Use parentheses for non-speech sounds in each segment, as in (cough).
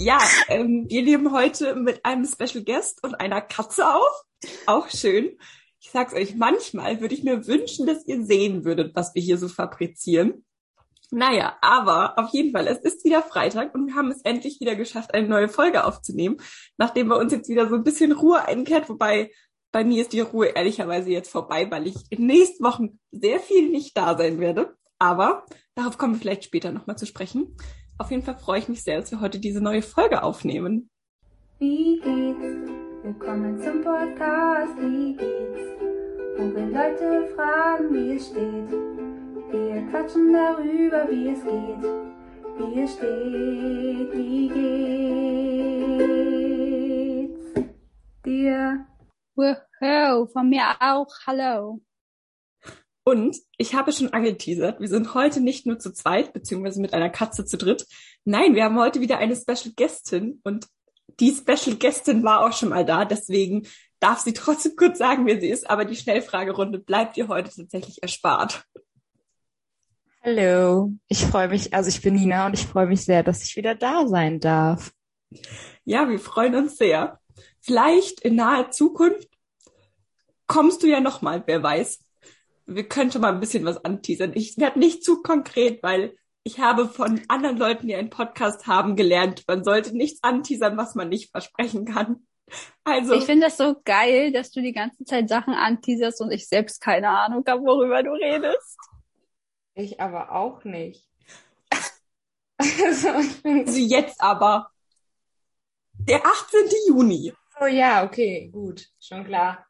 Ja, ähm, wir nehmen heute mit einem Special Guest und einer Katze auf. Auch schön. Ich sag's euch, manchmal würde ich mir wünschen, dass ihr sehen würdet, was wir hier so fabrizieren. Naja, aber auf jeden Fall, es ist wieder Freitag und wir haben es endlich wieder geschafft, eine neue Folge aufzunehmen, nachdem bei uns jetzt wieder so ein bisschen Ruhe einkehrt, wobei bei mir ist die Ruhe ehrlicherweise jetzt vorbei, weil ich in nächsten Wochen sehr viel nicht da sein werde. Aber darauf kommen wir vielleicht später nochmal zu sprechen. Auf jeden Fall freue ich mich sehr, dass wir heute diese neue Folge aufnehmen. Wie geht's? Willkommen zum Podcast. Wie geht's? Wo wir Leute fragen, wie es steht. Wir quatschen darüber, wie es geht. Wie es steht, wie geht's dir? Wow, von mir auch. Hallo. Und ich habe schon angeteasert, wir sind heute nicht nur zu zweit, beziehungsweise mit einer Katze zu dritt. Nein, wir haben heute wieder eine Special Guestin und die Special Guestin war auch schon mal da, deswegen darf sie trotzdem kurz sagen, wer sie ist, aber die Schnellfragerunde bleibt ihr heute tatsächlich erspart. Hallo, ich freue mich, also ich bin Nina und ich freue mich sehr, dass ich wieder da sein darf. Ja, wir freuen uns sehr. Vielleicht in naher Zukunft kommst du ja noch mal, wer weiß wir können schon mal ein bisschen was anteasern. Ich werde nicht zu konkret, weil ich habe von anderen Leuten, die einen Podcast haben, gelernt, man sollte nichts anteasern, was man nicht versprechen kann. Also. Ich finde das so geil, dass du die ganze Zeit Sachen anteaserst und ich selbst keine Ahnung habe, worüber du redest. Ich aber auch nicht. (laughs) also, also jetzt aber. Der 18. Juni. Oh ja, okay, gut, schon klar.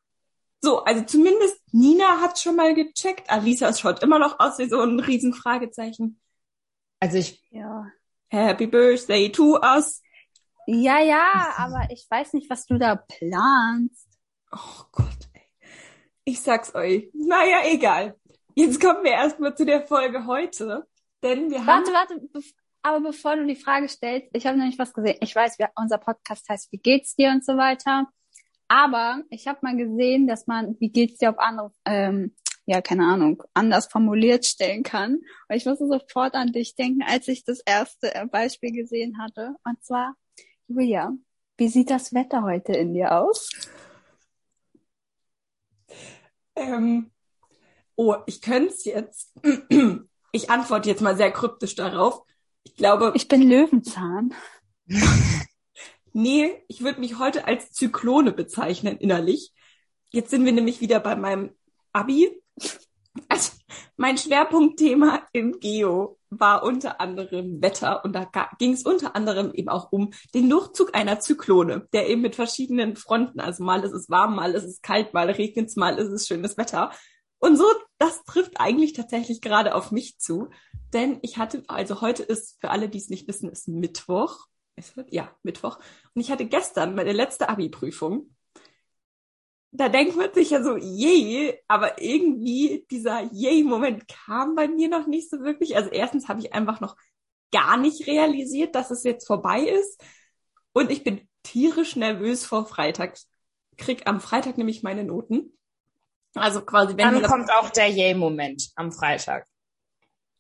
So, also zumindest Nina hat schon mal gecheckt. Alisa schaut immer noch aus wie so ein Riesenfragezeichen. Also ich, ja. Happy Birthday to us. Ja, ja, aber ich weiß nicht, was du da planst. Oh Gott, ey. Ich sag's euch. Naja, egal. Jetzt kommen wir erstmal zu der Folge heute. Denn wir haben. Warte, warte, aber bevor du die Frage stellst, ich habe nämlich was gesehen. Ich weiß, unser Podcast heißt Wie geht's dir und so weiter. Aber ich habe mal gesehen, dass man, wie geht's dir auf andere, ähm, ja, keine Ahnung, anders formuliert stellen kann. Und ich musste sofort an dich denken, als ich das erste äh, Beispiel gesehen hatte. Und zwar, Julia, wie sieht das Wetter heute in dir aus? Ähm, oh, ich könnte es jetzt. (clears throat) Ich antworte jetzt mal sehr kryptisch darauf. Ich glaube. Ich bin Löwenzahn. (laughs) Nee, ich würde mich heute als Zyklone bezeichnen innerlich. Jetzt sind wir nämlich wieder bei meinem Abi. Also mein Schwerpunktthema im Geo war unter anderem Wetter und da ging es unter anderem eben auch um den Durchzug einer Zyklone, der eben mit verschiedenen Fronten, also mal ist es warm, mal ist es kalt, mal regnet es, mal ist es schönes Wetter. Und so, das trifft eigentlich tatsächlich gerade auf mich zu, denn ich hatte, also heute ist, für alle, die es nicht wissen, ist Mittwoch ja, Mittwoch. Und ich hatte gestern meine letzte Abi-Prüfung. Da denkt man sich ja so, yay, aber irgendwie dieser yay-Moment kam bei mir noch nicht so wirklich. Also erstens habe ich einfach noch gar nicht realisiert, dass es jetzt vorbei ist. Und ich bin tierisch nervös vor Freitag. Krieg am Freitag nämlich meine Noten. Also quasi, wenn Dann kommt auch der Yay-Moment am Freitag.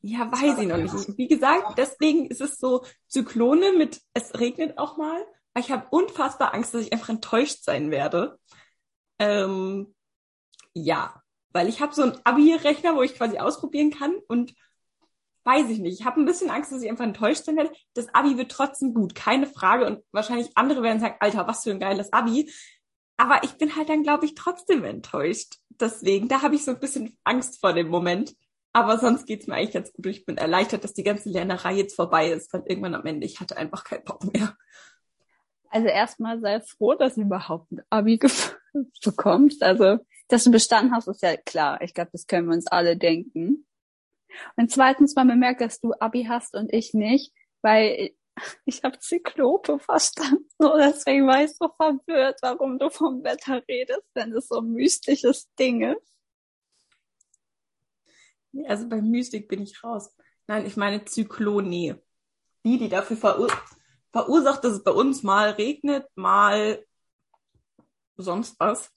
Ja, weiß ich noch nicht. Wie gesagt, deswegen ist es so Zyklone mit, es regnet auch mal. Ich habe unfassbar Angst, dass ich einfach enttäuscht sein werde. Ähm, ja, weil ich habe so einen Abi-Rechner, wo ich quasi ausprobieren kann und weiß ich nicht. Ich habe ein bisschen Angst, dass ich einfach enttäuscht sein werde. Das Abi wird trotzdem gut, keine Frage. Und wahrscheinlich andere werden sagen, Alter, was für ein geiles Abi. Aber ich bin halt dann, glaube ich, trotzdem enttäuscht. Deswegen, da habe ich so ein bisschen Angst vor dem Moment. Aber sonst geht's mir eigentlich ganz gut. Ich bin erleichtert, dass die ganze Lernerei jetzt vorbei ist, weil irgendwann am Ende ich hatte einfach keinen Bock mehr. Also erstmal sei froh, dass du überhaupt ein Abi (laughs) bekommst. Also, dass du bestanden hast, ist ja klar. Ich glaube, das können wir uns alle denken. Und zweitens mal bemerkt, dass du Abi hast und ich nicht, weil (laughs) ich habe Zyklope verstanden. So, deswegen war ich so verwirrt, warum du vom Wetter redest, wenn es so ein mystisches Ding ist. Also bei Mystik bin ich raus. Nein, ich meine Zyklone. Die, die dafür verur verursacht, dass es bei uns mal regnet, mal sonst was.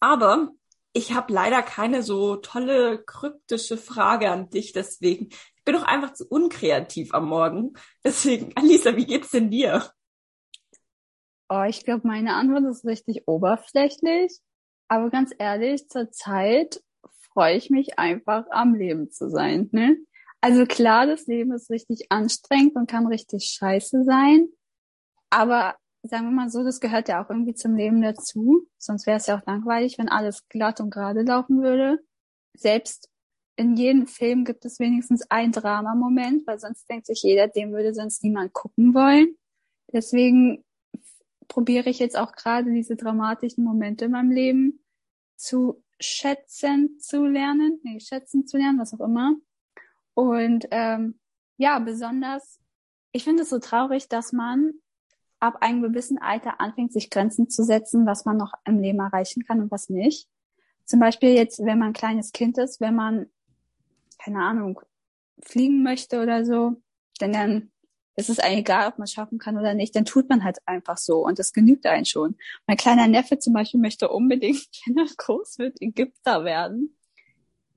Aber ich habe leider keine so tolle kryptische Frage an dich, deswegen. Ich bin doch einfach zu unkreativ am Morgen. Deswegen, Alisa, wie geht's denn dir? Oh, ich glaube, meine Antwort ist richtig oberflächlich. Aber ganz ehrlich, zur Zeit freue ich mich einfach am Leben zu sein. Ne? Also klar, das Leben ist richtig anstrengend und kann richtig scheiße sein. Aber sagen wir mal so, das gehört ja auch irgendwie zum Leben dazu. Sonst wäre es ja auch langweilig, wenn alles glatt und gerade laufen würde. Selbst in jedem Film gibt es wenigstens ein Dramamoment, weil sonst denkt sich jeder, dem würde sonst niemand gucken wollen. Deswegen probiere ich jetzt auch gerade diese dramatischen Momente in meinem Leben zu schätzen zu lernen, nee, schätzen zu lernen, was auch immer. Und ähm, ja, besonders, ich finde es so traurig, dass man ab einem gewissen Alter anfängt, sich Grenzen zu setzen, was man noch im Leben erreichen kann und was nicht. Zum Beispiel jetzt, wenn man ein kleines Kind ist, wenn man, keine Ahnung, fliegen möchte oder so, denn dann ist es eigentlich egal, ob man schaffen kann oder nicht, dann tut man halt einfach so und das genügt einen schon. Mein kleiner Neffe zum Beispiel möchte unbedingt, (laughs) wenn er groß wird, Ägypter werden.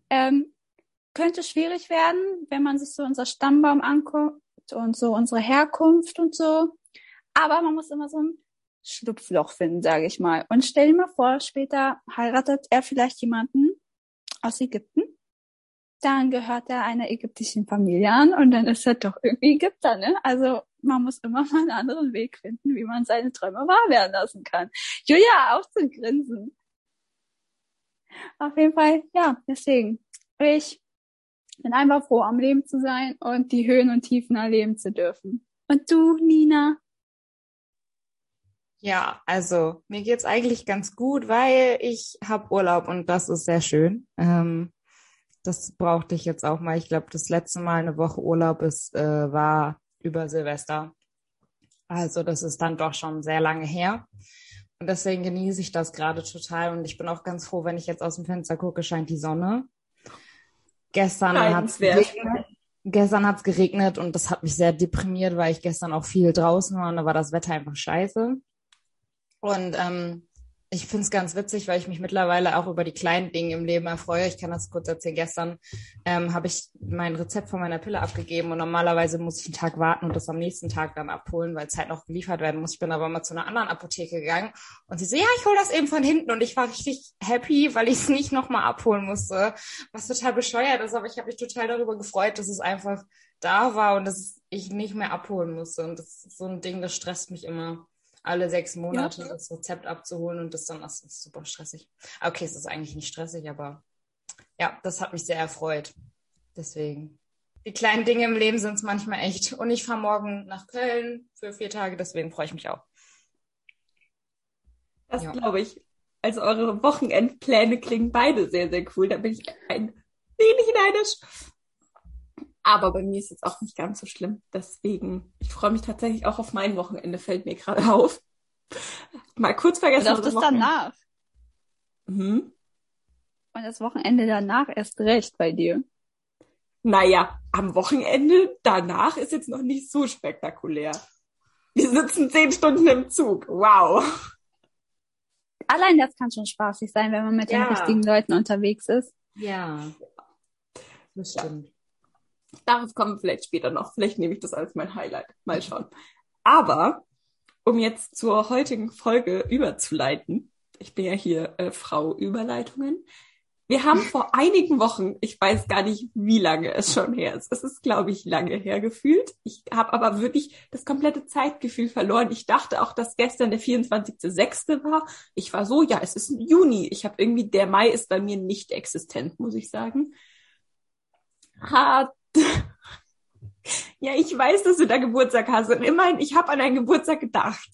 Ähm, könnte schwierig werden, wenn man sich so unser Stammbaum anguckt und so unsere Herkunft und so. Aber man muss immer so ein Schlupfloch finden, sage ich mal. Und stell dir mal vor, später heiratet er vielleicht jemanden aus Ägypten dann gehört er einer ägyptischen Familie an und dann ist er doch irgendwie Ägypter, ne? Also man muss immer mal einen anderen Weg finden, wie man seine Träume wahr werden lassen kann. Julia, auch zu grinsen. Auf jeden Fall, ja, deswegen. Ich bin einfach froh, am Leben zu sein und die Höhen und Tiefen erleben zu dürfen. Und du, Nina? Ja, also mir geht's eigentlich ganz gut, weil ich habe Urlaub und das ist sehr schön. Ähm, das brauchte ich jetzt auch mal. Ich glaube, das letzte Mal eine Woche Urlaub ist, äh, war über Silvester. Also das ist dann doch schon sehr lange her. Und deswegen genieße ich das gerade total. Und ich bin auch ganz froh, wenn ich jetzt aus dem Fenster gucke, scheint die Sonne. Gestern hat es geregnet. Gestern hat's geregnet und das hat mich sehr deprimiert, weil ich gestern auch viel draußen war und da war das Wetter einfach scheiße. Und ähm, ich finde es ganz witzig, weil ich mich mittlerweile auch über die kleinen Dinge im Leben erfreue. Ich kann das kurz erzählen. Gestern ähm, habe ich mein Rezept von meiner Pille abgegeben und normalerweise muss ich einen Tag warten und das am nächsten Tag dann abholen, weil es halt noch geliefert werden muss. Ich bin aber mal zu einer anderen Apotheke gegangen und sie so, ja, ich hole das eben von hinten und ich war richtig happy, weil ich es nicht nochmal abholen musste, was total bescheuert ist, aber ich habe mich total darüber gefreut, dass es einfach da war und dass ich nicht mehr abholen musste und das ist so ein Ding, das stresst mich immer alle sechs Monate ja. das Rezept abzuholen und das dann das ist super stressig. Okay, es ist eigentlich nicht stressig, aber ja, das hat mich sehr erfreut. Deswegen. Die kleinen Dinge im Leben sind es manchmal echt. Und ich fahre morgen nach Köln für vier Tage, deswegen freue ich mich auch. Das ja. glaube ich. Also eure Wochenendpläne klingen beide sehr, sehr cool. Da bin ich ein wenig neidisch. Aber bei mir ist es auch nicht ganz so schlimm. Deswegen, ich freue mich tatsächlich auch auf mein Wochenende, fällt mir gerade (laughs) auf. Mal kurz vergessen. Und auf das Wochenende. danach. Mhm. Und das Wochenende danach erst recht bei dir. Naja, am Wochenende danach ist jetzt noch nicht so spektakulär. Wir sitzen zehn Stunden im Zug. Wow. Allein das kann schon spaßig sein, wenn man mit ja. den richtigen Leuten unterwegs ist. Ja, das stimmt. Darauf kommen wir vielleicht später noch. Vielleicht nehme ich das als mein Highlight. Mal schauen. Aber um jetzt zur heutigen Folge überzuleiten, ich bin ja hier äh, Frau Überleitungen. Wir haben vor (laughs) einigen Wochen, ich weiß gar nicht, wie lange es schon her ist. Es ist, glaube ich, lange her gefühlt. Ich habe aber wirklich das komplette Zeitgefühl verloren. Ich dachte auch, dass gestern der 24.06. war. Ich war so, ja, es ist Juni. Ich habe irgendwie, der Mai ist bei mir nicht existent, muss ich sagen. Hat (laughs) ja, ich weiß, dass du da Geburtstag hast. Und immerhin, ich habe an deinen Geburtstag gedacht.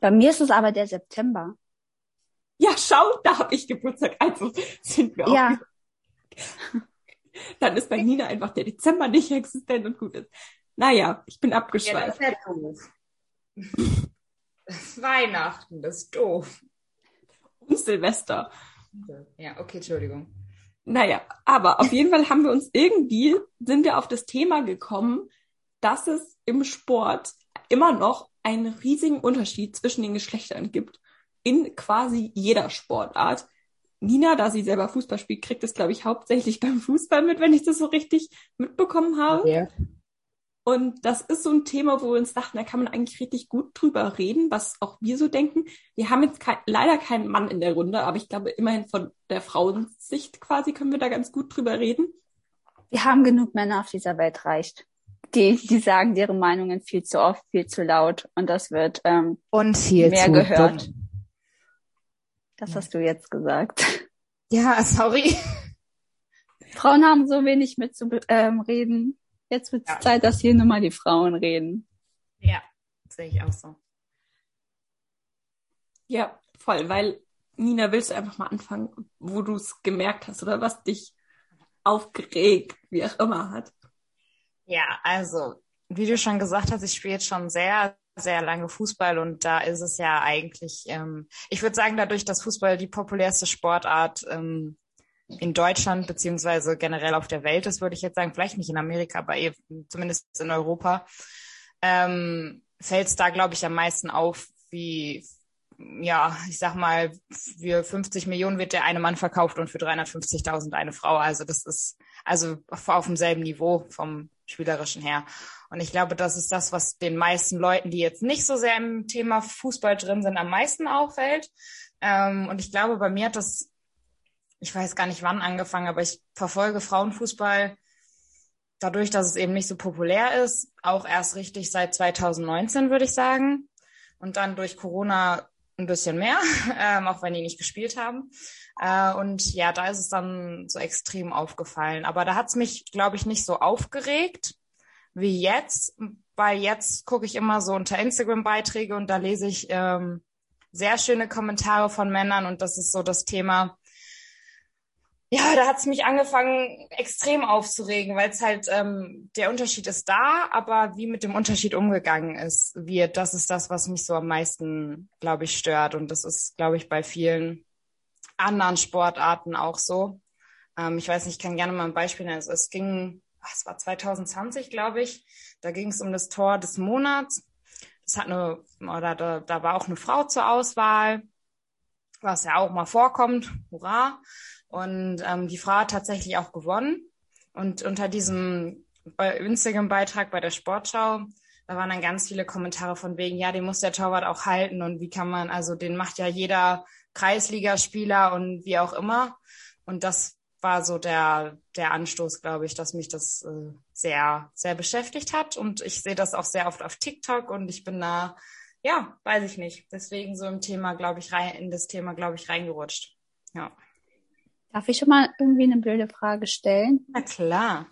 Bei mir ist es aber der September. Ja, schau, da habe ich Geburtstag. Also sind wir auch. Ja. (laughs) Dann ist bei Nina einfach der Dezember nicht existent und gut ist. Naja, ich bin abgeschweift. Ja, das ist ja doof. Das Weihnachten, das ist doof. Und Silvester. Ja, okay, Entschuldigung. Naja, aber auf jeden Fall haben wir uns irgendwie, sind wir auf das Thema gekommen, dass es im Sport immer noch einen riesigen Unterschied zwischen den Geschlechtern gibt. In quasi jeder Sportart. Nina, da sie selber Fußball spielt, kriegt es, glaube ich, hauptsächlich beim Fußball mit, wenn ich das so richtig mitbekommen habe. Ja. Und das ist so ein Thema, wo wir uns dachten, da kann man eigentlich richtig gut drüber reden, was auch wir so denken. Wir haben jetzt kein, leider keinen Mann in der Runde, aber ich glaube, immerhin von der Frauensicht quasi können wir da ganz gut drüber reden. Wir haben genug Männer auf dieser Welt reicht. Die, die sagen ihre Meinungen viel zu oft, viel zu laut und das wird ähm, Und viel mehr zu gehört. dumm. Das hast du jetzt gesagt. Ja, sorry. Frauen haben so wenig mit zu ähm, reden. Jetzt wird es Ja. Zeit, dass hier nur mal die Frauen reden. Ja, sehe ich auch so. Ja, voll, weil Nina, willst du einfach mal anfangen, wo du es gemerkt hast oder was dich aufgeregt, wie auch immer hat? Ja, also, wie du schon gesagt hast, ich spiele jetzt schon sehr, sehr lange Fußball und da ist es ja eigentlich, ähm, ich würde sagen, dadurch, dass Fußball die populärste Sportart ähm, in Deutschland beziehungsweise generell auf der Welt ist, würde ich jetzt sagen, vielleicht nicht in Amerika, aber eh, zumindest in Europa, ähm, fällt es da, glaube ich, am meisten auf, wie, ja, ich sag mal, für 50 Millionen wird der eine Mann verkauft und für 350.000 eine Frau. Also das ist also auf, auf demselben Niveau vom spielerischen her. Und ich glaube, das ist das, was den meisten Leuten, die jetzt nicht so sehr im Thema Fußball drin sind, am meisten auffällt. Ähm, und ich glaube, bei mir hat das, ich weiß gar nicht wann angefangen, aber ich verfolge Frauenfußball dadurch, dass es eben nicht so populär ist, auch erst richtig seit 2019, würde ich sagen. Und dann durch Corona ein bisschen mehr, (laughs) ähm, auch wenn die nicht gespielt haben. Äh, und ja, da ist es dann so extrem aufgefallen. Aber da hat es mich, glaube ich, nicht so aufgeregt wie jetzt, weil jetzt gucke ich immer so unter Instagram-Beiträge und da lese ich ähm, sehr schöne Kommentare von Männern und das ist so das Thema. Ja, da hat es mich angefangen, extrem aufzuregen, weil es halt, ähm, der Unterschied ist da, aber wie mit dem Unterschied umgegangen ist, wird, das ist das, was mich so am meisten, glaube ich, stört. Und das ist, glaube ich, bei vielen anderen Sportarten auch so. Ähm, ich weiß nicht, ich kann gerne mal ein Beispiel nennen. Also es ging, es war 2020, glaube ich, da ging es um das Tor des Monats. Das hat eine, oder da, da war auch eine Frau zur Auswahl, was ja auch mal vorkommt. Hurra. Und ähm, die Frau hat tatsächlich auch gewonnen. Und unter diesem Instagram-Beitrag bei der Sportschau, da waren dann ganz viele Kommentare von wegen, ja, den muss der Torwart auch halten und wie kann man, also den macht ja jeder Kreisligaspieler und wie auch immer. Und das war so der, der Anstoß, glaube ich, dass mich das äh, sehr, sehr beschäftigt hat. Und ich sehe das auch sehr oft auf TikTok und ich bin da, ja, weiß ich nicht. Deswegen so im Thema, glaube ich, rein, in das Thema, glaube ich, reingerutscht. Ja. Darf ich schon mal irgendwie eine blöde Frage stellen? Na klar.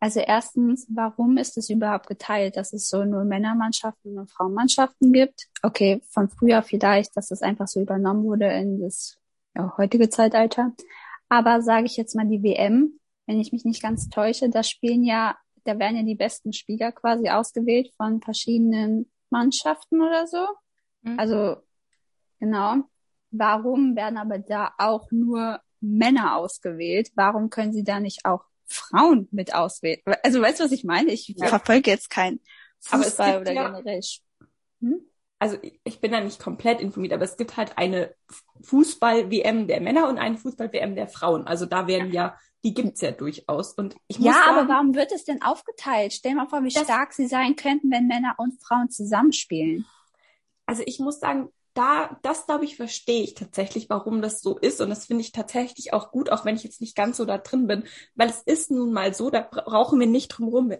Also erstens, warum ist es überhaupt geteilt, dass es so nur Männermannschaften und Frauenmannschaften gibt? Okay, von früher vielleicht, dass das einfach so übernommen wurde in das ja, heutige Zeitalter. Aber sage ich jetzt mal die WM, wenn ich mich nicht ganz täusche, da spielen ja, da werden ja die besten Spieler quasi ausgewählt von verschiedenen Mannschaften oder so. Mhm. Also genau. Warum werden aber da auch nur Männer ausgewählt? Warum können sie da nicht auch Frauen mit auswählen? Also weißt du, was ich meine? Ich Ja. verfolge jetzt kein Fußball oder ja- generell. Hm? Also ich- bin da nicht komplett informiert, aber es gibt halt eine Fußball-WM der Männer und eine Fußball-WM der Frauen. Also da werden ja, die gibt's ja durchaus. Und ich muss Ja, sagen, aber warum wird es denn aufgeteilt? Stell mal vor, wie stark sie sein könnten, wenn Männer und Frauen zusammenspielen. also ich muss sagen, da, das glaube ich, verstehe ich tatsächlich, warum das so ist. Und das finde ich tatsächlich auch gut, auch wenn ich jetzt nicht ganz so da drin bin. Weil es ist nun mal so, da bra- brauchen wir nicht drum herum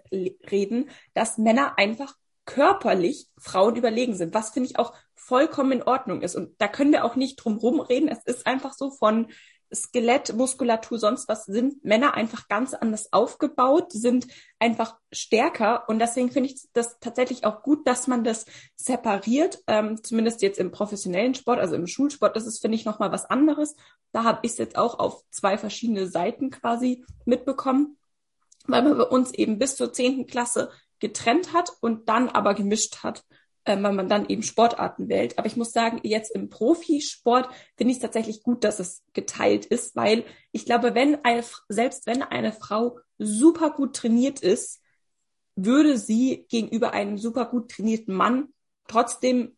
reden, dass Männer einfach körperlich Frauen überlegen sind, was finde ich auch vollkommen in Ordnung ist. Und da können wir auch nicht drum herum reden. Es ist einfach so von Skelett, Muskulatur, sonst was sind Männer einfach ganz anders aufgebaut, sind einfach stärker. Und deswegen finde ich das tatsächlich auch gut, dass man das separiert, ähm, zumindest jetzt im professionellen Sport, also im Schulsport, das ist finde ich noch mal was anderes. Da habe ich es jetzt auch auf zwei verschiedene Seiten quasi mitbekommen, weil man bei uns eben bis zur zehnten Klasse getrennt hat und dann aber gemischt hat äh, weil man dann eben Sportarten wählt. Aber ich muss sagen, jetzt im Profisport finde ich es tatsächlich gut, dass es geteilt ist, weil ich glaube, wenn eine, selbst wenn eine Frau super gut trainiert ist, würde sie gegenüber einem super gut trainierten Mann trotzdem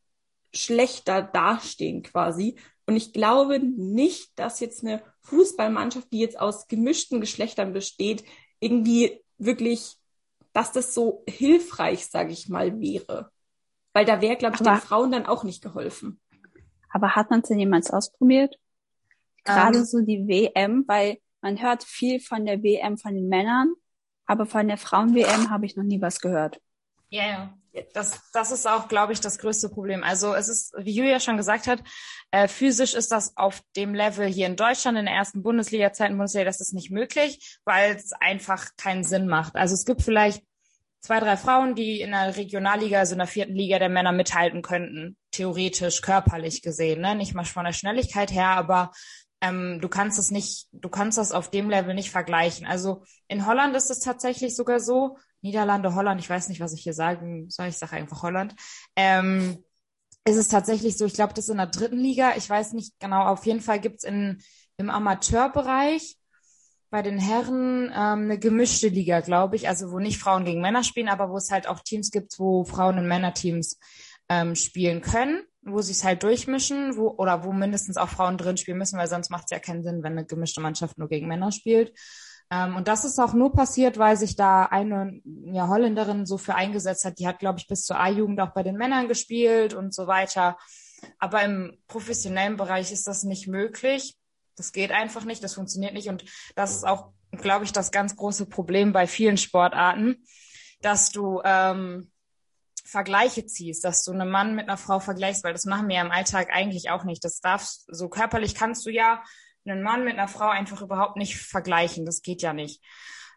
schlechter dastehen quasi. Und ich glaube nicht, dass jetzt eine Fußballmannschaft, die jetzt aus gemischten Geschlechtern besteht, irgendwie wirklich dass das so hilfreich, sage ich mal, wäre. Weil da wäre, glaube ich, Aber- den Frauen dann auch nicht geholfen. Aber hat man es denn jemals ausprobiert? Gerade Ähm. so die WM, weil man hört viel von der WM von den Männern, aber von der Frauen-WM habe ich noch nie was gehört. Ja, ja. Das, das ist auch, glaube ich, das größte Problem. Also es ist, wie Julia schon gesagt hat, äh, physisch ist das auf dem Level hier in Deutschland in der ersten Bundesliga, zweiten Bundesliga, das ist nicht möglich, weil es einfach keinen Sinn macht. Also es gibt vielleicht zwei, drei Frauen, die in der Regionalliga, also in der vierten Liga der Männer mithalten könnten, theoretisch, körperlich gesehen, ne? Nicht mal von der Schnelligkeit her, aber ähm, du kannst es nicht, du kannst das auf dem Level nicht vergleichen. Also in Holland ist es tatsächlich sogar so, Niederlande, Holland, ich weiß nicht, was ich hier sagen soll, ich sage einfach Holland. Ähm, ist es tatsächlich so, ich glaube, das ist in der dritten Liga, ich weiß nicht genau, auf jeden Fall gibt's in im Amateurbereich bei den Herren ähm, eine gemischte Liga, glaube ich, also wo nicht Frauen gegen Männer spielen, aber wo es halt auch Teams gibt, wo Frauen in Männerteams ähm, spielen können, wo sie es halt durchmischen, wo oder wo mindestens auch Frauen drin spielen müssen, weil sonst macht es ja keinen Sinn, wenn eine gemischte Mannschaft nur gegen Männer spielt. Ähm, und das ist auch nur passiert, weil sich da eine ja, Holländerin so für eingesetzt hat. Die hat, glaube ich, bis zur A-Jugend auch bei den Männern gespielt und so weiter. Aber im professionellen Bereich ist das nicht möglich. Das geht einfach nicht, das funktioniert nicht. Und das ist auch, glaube ich, das ganz große Problem bei vielen Sportarten, dass du ähm, Vergleiche ziehst, dass du einen Mann mit einer Frau vergleichst, weil das machen wir ja im Alltag eigentlich auch nicht. Das darfst, so körperlich kannst du ja einen Mann mit einer Frau einfach überhaupt nicht vergleichen. Das geht ja nicht.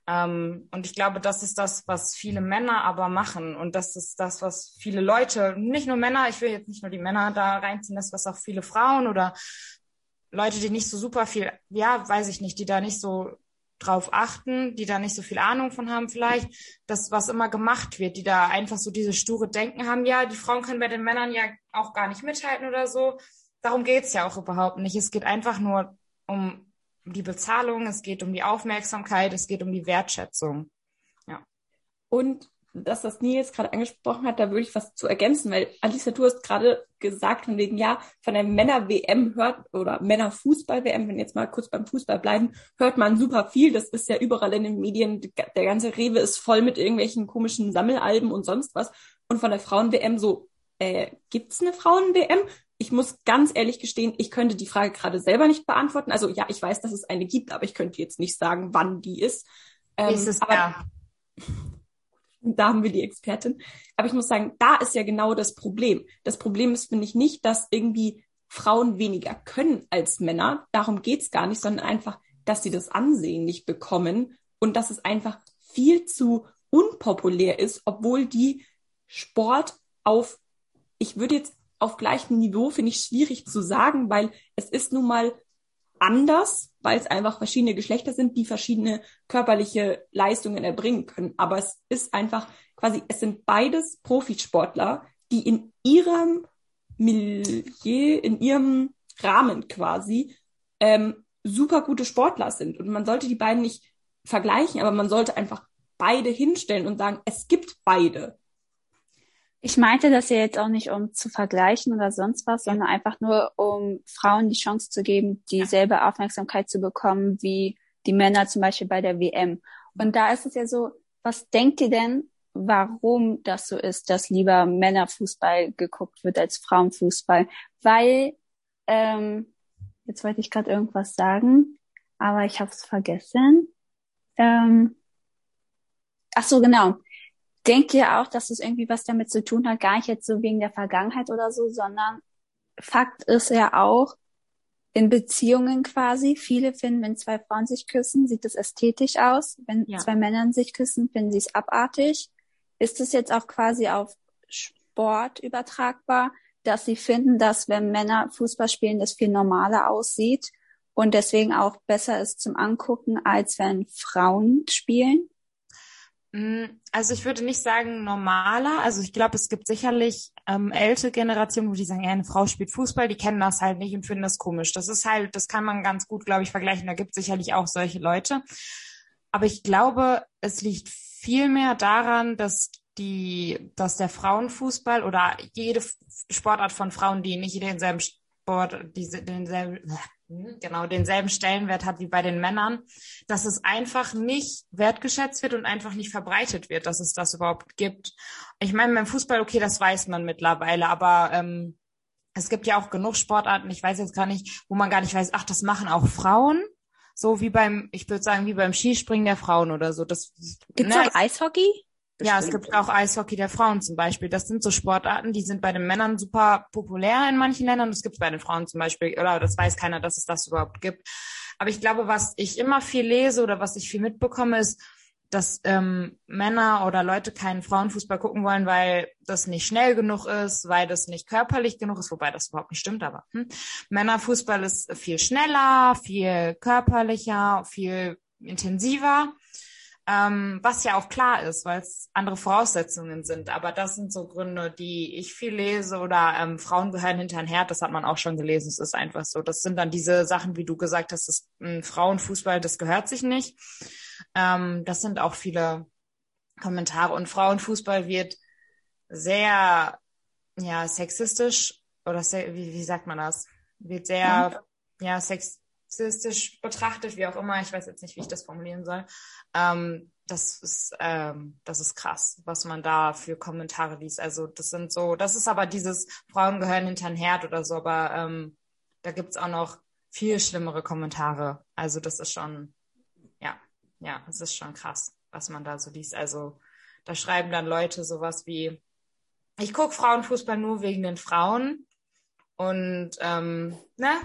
Ähm, und ich glaube, das ist das, was viele Männer aber machen. Und das ist das, was viele Leute, nicht nur Männer, ich will jetzt nicht nur die Männer da reinziehen, das, was auch viele Frauen oder Leute, die nicht so super viel, ja, weiß ich nicht, die da nicht so drauf achten, die da nicht so viel Ahnung von haben vielleicht, das, was immer gemacht wird, die da einfach so diese sture Denken haben, ja, die Frauen können bei den Männern ja auch gar nicht mithalten oder so. Darum geht's ja auch überhaupt nicht. Es geht einfach nur um die Bezahlung, es geht um die Aufmerksamkeit, es geht um die Wertschätzung. Und das, was Nils gerade angesprochen hat, da würde ich was zu ergänzen, weil Alicia, du hast gerade gesagt, von wegen, ja, von der Männer-WM hört oder Männer-Fußball-WM, wenn jetzt mal kurz beim Fußball bleiben, hört man super viel. Das ist ja überall in den Medien. Der ganze Rewe ist voll mit irgendwelchen komischen Sammelalben und sonst was. Und von der Frauen-WM so, äh, gibt's eine Frauen-WM? Ich muss ganz ehrlich gestehen, ich könnte die Frage gerade selber nicht beantworten. Also ja, ich weiß, dass es eine gibt, aber ich könnte jetzt nicht sagen, wann die ist. Ähm, Nächstes aber Jahr. (laughs) da haben wir die Expertin. Aber ich muss sagen, da ist ja genau das Problem. Das Problem ist, finde ich, nicht, dass irgendwie Frauen weniger können als Männer. Darum geht's gar nicht, sondern einfach, dass sie das Ansehen nicht bekommen und dass es einfach viel zu unpopulär ist, obwohl die Sport auf, ich würde jetzt auf gleichem Niveau, finde ich schwierig zu sagen, weil es ist nun mal anders, weil es einfach verschiedene Geschlechter sind, die verschiedene körperliche Leistungen erbringen können. Aber es ist einfach quasi, es sind beides Profisportler, die in ihrem Milieu, in ihrem Rahmen quasi ähm, super gute Sportler sind. Und man sollte die beiden nicht vergleichen, aber man sollte einfach beide hinstellen und sagen, es gibt beide. Ich meinte das ja jetzt auch nicht, um zu vergleichen oder sonst was, sondern einfach nur, um Frauen die Chance zu geben, dieselbe Aufmerksamkeit zu bekommen wie die Männer zum Beispiel bei der WM. Und da ist es ja so, was denkt ihr denn, warum das so ist, dass lieber Männerfußball geguckt wird als Frauenfußball? Weil, ähm, jetzt wollte ich gerade irgendwas sagen, aber ich habe es vergessen. Ähm, ach so, genau. Denkt ihr auch, dass es irgendwie was damit zu tun hat, gar nicht jetzt so wegen der Vergangenheit oder so, sondern Fakt ist ja auch, in Beziehungen quasi, viele finden, wenn zwei Frauen sich küssen, sieht es ästhetisch aus. Wenn Ja. zwei Männer sich küssen, finden sie es abartig. Ist es jetzt auch quasi auf Sport übertragbar, dass sie finden, dass wenn Männer Fußball spielen, das viel normaler aussieht und deswegen auch besser ist zum Angucken, als wenn Frauen spielen? Mm, Also ich würde nicht sagen normaler. Also ich glaube, es gibt sicherlich ähm, ältere Generationen, wo die sagen, ja, eine Frau spielt Fußball, die kennen das halt nicht und finden das komisch. Das ist halt, das kann man ganz gut, glaube ich, vergleichen. Da gibt es sicherlich auch solche Leute. Aber ich glaube, es liegt viel mehr daran, dass die, dass der Frauenfußball oder jede Sportart von Frauen, die nicht denselben Sport, diese, denselben, genau denselben Stellenwert hat wie bei den Männern, dass es einfach nicht wertgeschätzt wird und einfach nicht verbreitet wird, dass es das überhaupt gibt. Ich meine, beim Fußball, okay, das weiß man mittlerweile, aber ähm, es gibt ja auch genug Sportarten, ich weiß jetzt gar nicht, wo man gar nicht weiß, ach, das machen auch Frauen. So wie beim, ich würde sagen, wie beim Skispringen der Frauen oder so. Das, Gibt's ne, auch Eishockey? Ja, es gibt auch Eishockey der Frauen zum Beispiel. Das sind so Sportarten, die sind bei den Männern super populär in manchen Ländern. Das gibt es bei den Frauen zum Beispiel, oder das weiß keiner, dass es das überhaupt gibt. Aber ich glaube, was ich immer viel lese oder was ich viel mitbekomme, ist, dass ähm, Männer oder Leute keinen Frauenfußball gucken wollen, weil das nicht schnell genug ist, weil das nicht körperlich genug ist, wobei das überhaupt nicht stimmt, aber hm. Männerfußball ist viel schneller, viel körperlicher, viel intensiver. Ähm, was ja auch klar ist, weil es andere Voraussetzungen sind. Aber das sind so Gründe, die ich viel lese oder ähm, Frauen gehören hinter ein Herd, das hat man auch schon gelesen. Es ist einfach so. Das sind dann diese Sachen, wie du gesagt hast, das ähm, Frauenfußball, das gehört sich nicht. Ähm, das sind auch viele Kommentare. Und Frauenfußball wird sehr ja sexistisch oder se wie, wie sagt man das? Wird sehr ja, ja sex sexistisch betrachtet, wie auch immer, ich weiß jetzt nicht, wie ich das formulieren soll. Ähm, das ist, ähm, das ist krass, was man da für Kommentare liest. Also das sind so, das ist aber dieses Frauen gehören hinter den Herd oder so, aber ähm, da gibt's auch noch viel schlimmere Kommentare. Also das ist schon, ja, ja, es ist schon krass, was man da so liest. Also da schreiben dann Leute sowas wie, ich guck Frauenfußball nur wegen den Frauen und ähm, ne,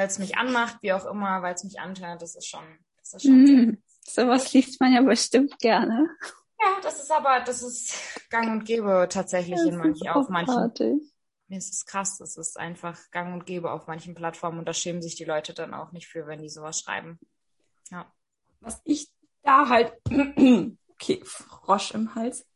weil es mich anmacht, wie auch immer, weil es mich anhört, das ist schon, das ist schon. Mm, sowas liest man ja bestimmt gerne. Ja, das ist aber, das ist gang und gäbe tatsächlich Das in manchen, auf manchen. Mir ist es krass, das ist einfach gang und gäbe auf manchen Plattformen und da schämen sich die Leute dann auch nicht für, wenn die sowas schreiben. Ja. was ich da halt, (clears throat) okay, Frosch im Hals,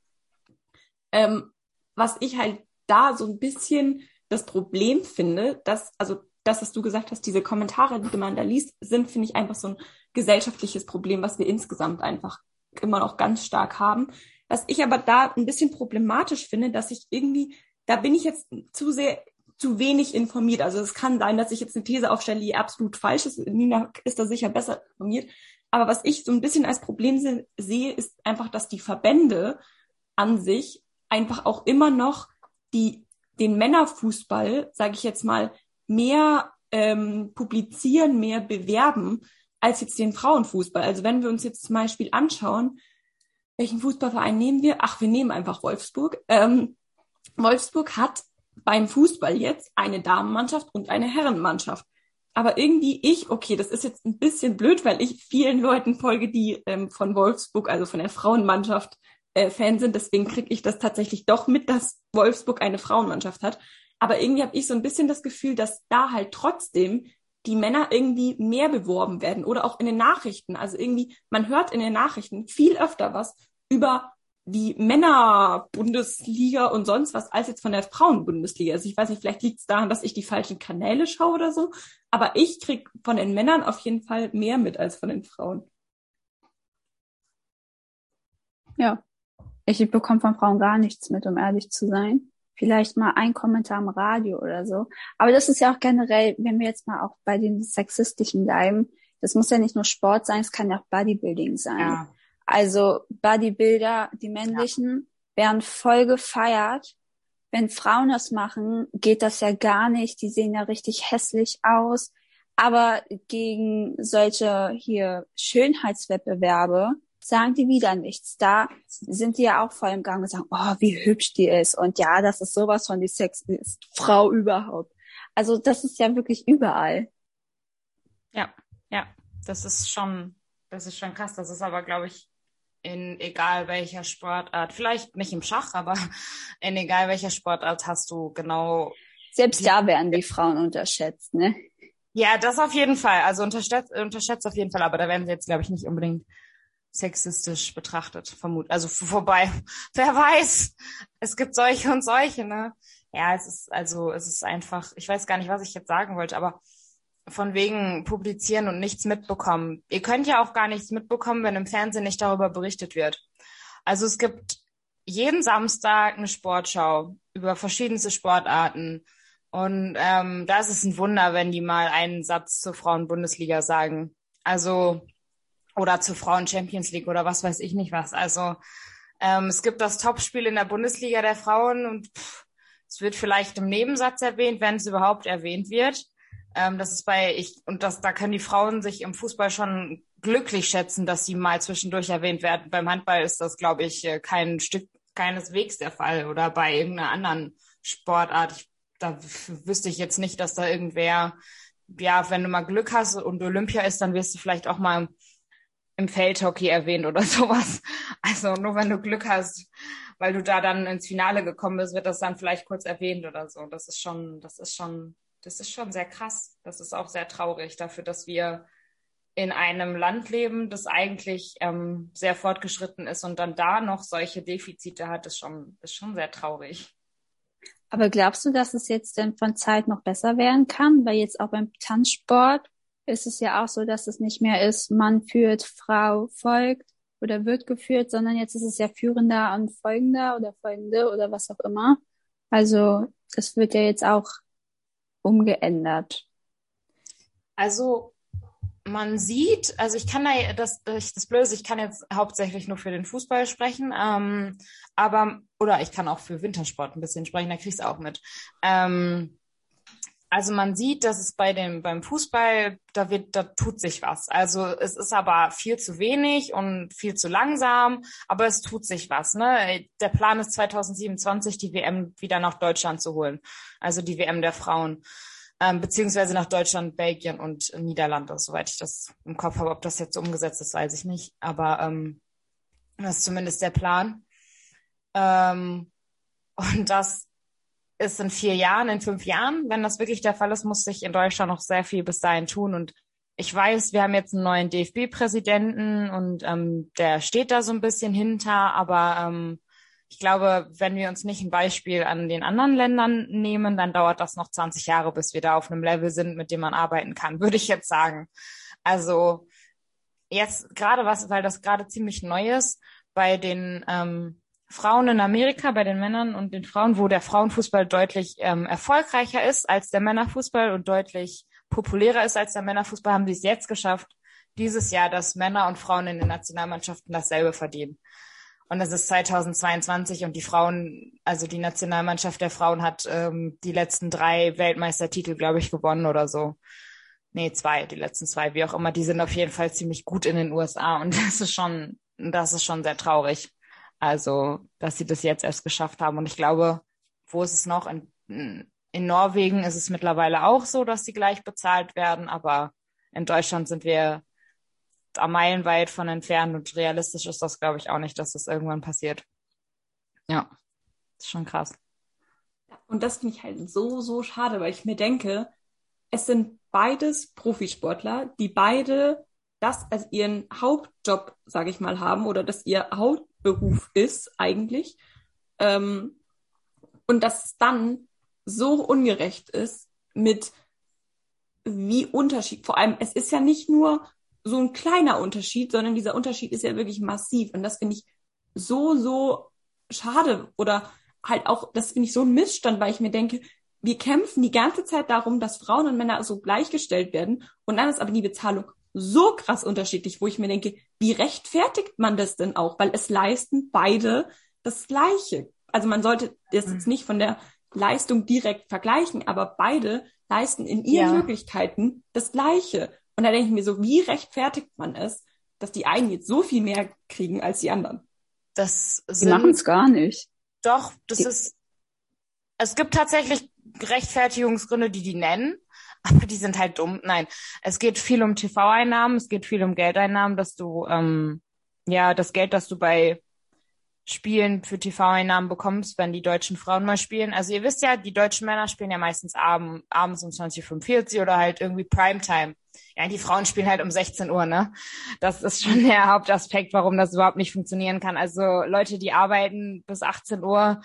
ähm, was ich halt da so ein bisschen das Problem finde, dass, also das, was du gesagt hast, diese Kommentare, die man da liest, sind, finde ich, einfach so ein gesellschaftliches Problem, was wir insgesamt einfach immer noch ganz stark haben. Was ich aber da ein bisschen problematisch finde, dass ich irgendwie, da bin ich jetzt zu sehr, zu wenig informiert. Also es kann sein, dass ich jetzt eine These aufstelle, die absolut falsch ist. Nina ist da sicher besser informiert. Aber was ich so ein bisschen als Problem se sehe, ist einfach, dass die Verbände an sich einfach auch immer noch die, den Männerfußball, sage ich jetzt mal, mehr ähm, publizieren, mehr bewerben als jetzt den Frauenfußball. Also wenn wir uns jetzt zum Beispiel anschauen, welchen Fußballverein nehmen wir? Ach, wir nehmen einfach Wolfsburg. Ähm, Wolfsburg hat beim Fußball jetzt eine Damenmannschaft und eine Herrenmannschaft. Aber irgendwie ich, okay, das ist jetzt ein bisschen blöd, weil ich vielen Leuten folge, die ähm, von Wolfsburg, also von der Frauenmannschaft, äh, Fan sind. Deswegen kriege ich das tatsächlich doch mit, dass Wolfsburg eine Frauenmannschaft hat. Aber irgendwie habe ich so ein bisschen das Gefühl, dass da halt trotzdem die Männer irgendwie mehr beworben werden oder auch in den Nachrichten. Also irgendwie, man hört in den Nachrichten viel öfter was über die Männerbundesliga und sonst was als jetzt von der Frauenbundesliga. Also ich weiß nicht, vielleicht liegt es daran, dass ich die falschen Kanäle schaue oder so, aber ich krieg von den Männern auf jeden Fall mehr mit als von den Frauen. Ja. Ich bekomme von Frauen gar nichts mit, um ehrlich zu sein. Vielleicht mal ein Kommentar im Radio oder so. Aber das ist ja auch generell, wenn wir jetzt mal auch bei den sexistischen bleiben, das muss ja nicht nur Sport sein, es kann ja auch Bodybuilding sein. Ja. Also Bodybuilder, die männlichen, werden voll gefeiert. Wenn Frauen das machen, geht das ja gar nicht. Die sehen ja richtig hässlich aus. Aber gegen solche hier Schönheitswettbewerbe sagen die wieder nichts. Da sind die ja auch voll im Gang und sagen, oh, wie hübsch die ist. Und ja, das ist sowas von die sexiest Frau überhaupt. Also das ist ja wirklich überall. Ja, ja, das ist schon, das ist schon krass. Das ist aber, glaube ich, in egal welcher Sportart, vielleicht nicht im Schach, aber in egal welcher Sportart hast du genau. Selbst da werden die Frauen unterschätzt, ne? Ja, das auf jeden Fall. Also unterschätzt, unterschätzt auf jeden Fall, aber da werden sie jetzt, glaube ich, nicht unbedingt sexistisch betrachtet, vermut. Also vorbei. (laughs) Wer weiß? Es gibt solche und solche, ne? Ja, es ist also, es ist einfach, ich weiß gar nicht, was ich jetzt sagen wollte, aber von wegen publizieren und nichts mitbekommen. Ihr könnt ja auch gar nichts mitbekommen, wenn im Fernsehen nicht darüber berichtet wird. Also es gibt jeden Samstag eine Sportschau über verschiedenste Sportarten Und ähm, da ist es ein Wunder, wenn die mal einen Satz zur Frauen-Bundesliga sagen. Also, oder zur Frauen-Champions League oder was weiß ich nicht was. Also, ähm, es gibt das Topspiel in der Bundesliga der Frauen und pff, es wird vielleicht im Nebensatz erwähnt, wenn es überhaupt erwähnt wird. Ähm, das ist bei ich und das da können die Frauen sich im Fußball schon glücklich schätzen, dass sie mal zwischendurch erwähnt werden. Beim Handball ist das, glaube ich, äh, kein Stück keineswegs der Fall oder bei irgendeiner anderen Sportart. Ich, da wüsste ich jetzt nicht, dass da irgendwer, ja, wenn du mal Glück hast und Olympia ist, dann wirst du vielleicht auch mal im Feldhockey erwähnt oder (laughs) sowas. Also nur wenn du Glück hast, weil du da dann ins Finale gekommen bist, wird das dann vielleicht kurz erwähnt oder so. Das ist schon, das ist schon, das ist schon sehr krass. Das ist auch sehr traurig dafür, dass wir in einem Land leben, das eigentlich ähm, sehr fortgeschritten ist und dann da noch solche Defizite hat, ist schon, ist schon sehr traurig. Aber glaubst du, dass es jetzt denn von Zeit noch besser werden kann? Weil jetzt auch beim Tanzsport ist es ja auch so, dass es nicht mehr ist, Mann führt, Frau folgt oder wird geführt, sondern jetzt ist es ja führender und folgender oder folgende oder was auch immer. Also es wird ja jetzt auch umgeändert. Also man sieht, also ich kann da das, das Blöde ich kann jetzt hauptsächlich nur für den Fußball sprechen, ähm, aber oder ich kann auch für Wintersport ein bisschen sprechen, da kriegst du auch mit. Ähm, also man sieht, dass es bei dem beim Fußball da wird da tut sich was. Also es ist aber viel zu wenig und viel zu langsam, aber es tut sich was. Ne? Der Plan ist 2027 die WM wieder nach Deutschland zu holen, also die WM der Frauen ähm, beziehungsweise nach Deutschland, Belgien und Niederlande, soweit ich das im Kopf habe. Ob das jetzt umgesetzt ist, weiß ich nicht. Aber ähm, das ist zumindest der Plan. Ähm, und das ist in vier Jahren, in fünf Jahren. Wenn das wirklich der Fall ist, muss sich in Deutschland noch sehr viel bis dahin tun. Und ich weiß, wir haben jetzt einen neuen DFB-Präsidenten und ähm, der steht da so ein bisschen hinter, aber ähm, ich glaube, wenn wir uns nicht ein Beispiel an den anderen Ländern nehmen, dann dauert das noch 20 Jahre, bis wir da auf einem Level sind, mit dem man arbeiten kann, (laughs) würde ich jetzt sagen. Also jetzt gerade was, weil das gerade ziemlich neu ist, bei den ähm, Frauen in Amerika, bei den Männern und den Frauen, wo der Frauenfußball deutlich ähm, erfolgreicher ist als der Männerfußball und deutlich populärer ist als der Männerfußball, haben sie es jetzt geschafft, dieses Jahr, dass Männer und Frauen in den Nationalmannschaften dasselbe verdienen. Und das ist 2022 und die Frauen, also die Nationalmannschaft der Frauen hat ähm, die letzten drei Weltmeistertitel, glaube ich, gewonnen oder so. Nee, zwei, die letzten zwei, wie auch immer. Die sind auf jeden Fall ziemlich gut in den USA und (laughs) das ist schon, das ist schon sehr traurig. Also, dass sie das jetzt erst geschafft haben. Und ich glaube, wo ist es noch? In, in Norwegen ist es mittlerweile auch so, dass sie gleich bezahlt werden, aber in Deutschland sind wir da meilenweit von entfernt und realistisch ist das, glaube ich, auch nicht, dass das irgendwann passiert. Ja, ist schon krass. Und das finde ich halt so, so schade, weil ich mir denke, es sind beides Profisportler, die beide das als ihren Hauptjob, sage ich mal, haben oder dass ihr Hauptberuf ist eigentlich. Ähm, und dass es dann so ungerecht ist mit wie Unterschied, vor allem, es ist ja nicht nur so ein kleiner Unterschied, sondern dieser Unterschied ist ja wirklich massiv. Und das finde ich so, so schade oder halt auch, das finde ich so ein Missstand, weil ich mir denke, wir kämpfen die ganze Zeit darum, dass Frauen und Männer so gleichgestellt werden und dann ist aber die Bezahlung so krass unterschiedlich, wo ich mir denke, wie rechtfertigt man das denn auch? Weil es leisten beide das Gleiche. Also man sollte das jetzt nicht von der Leistung direkt vergleichen, aber beide leisten in ihren ja. Möglichkeiten das Gleiche. Und da denke ich mir so, wie rechtfertigt man es, dass die einen jetzt so viel mehr kriegen als die anderen? Das die machen es gar nicht. Doch, das die ist. Es gibt tatsächlich Rechtfertigungsgründe, die die nennen, aber die sind halt dumm. Nein, es geht viel um TV-Einnahmen, es geht viel um Geldeinnahmen, dass du ähm, ja das Geld, das du bei Spielen für TV-Einnahmen bekommst, wenn die deutschen Frauen mal spielen. Also ihr wisst ja, die deutschen Männer spielen ja meistens abend, abends um 20.45 oder halt irgendwie Primetime. Ja, die Frauen spielen halt um 16 Uhr, ne? Das ist schon der Hauptaspekt, warum das überhaupt nicht funktionieren kann. Also Leute, die arbeiten bis 18 Uhr,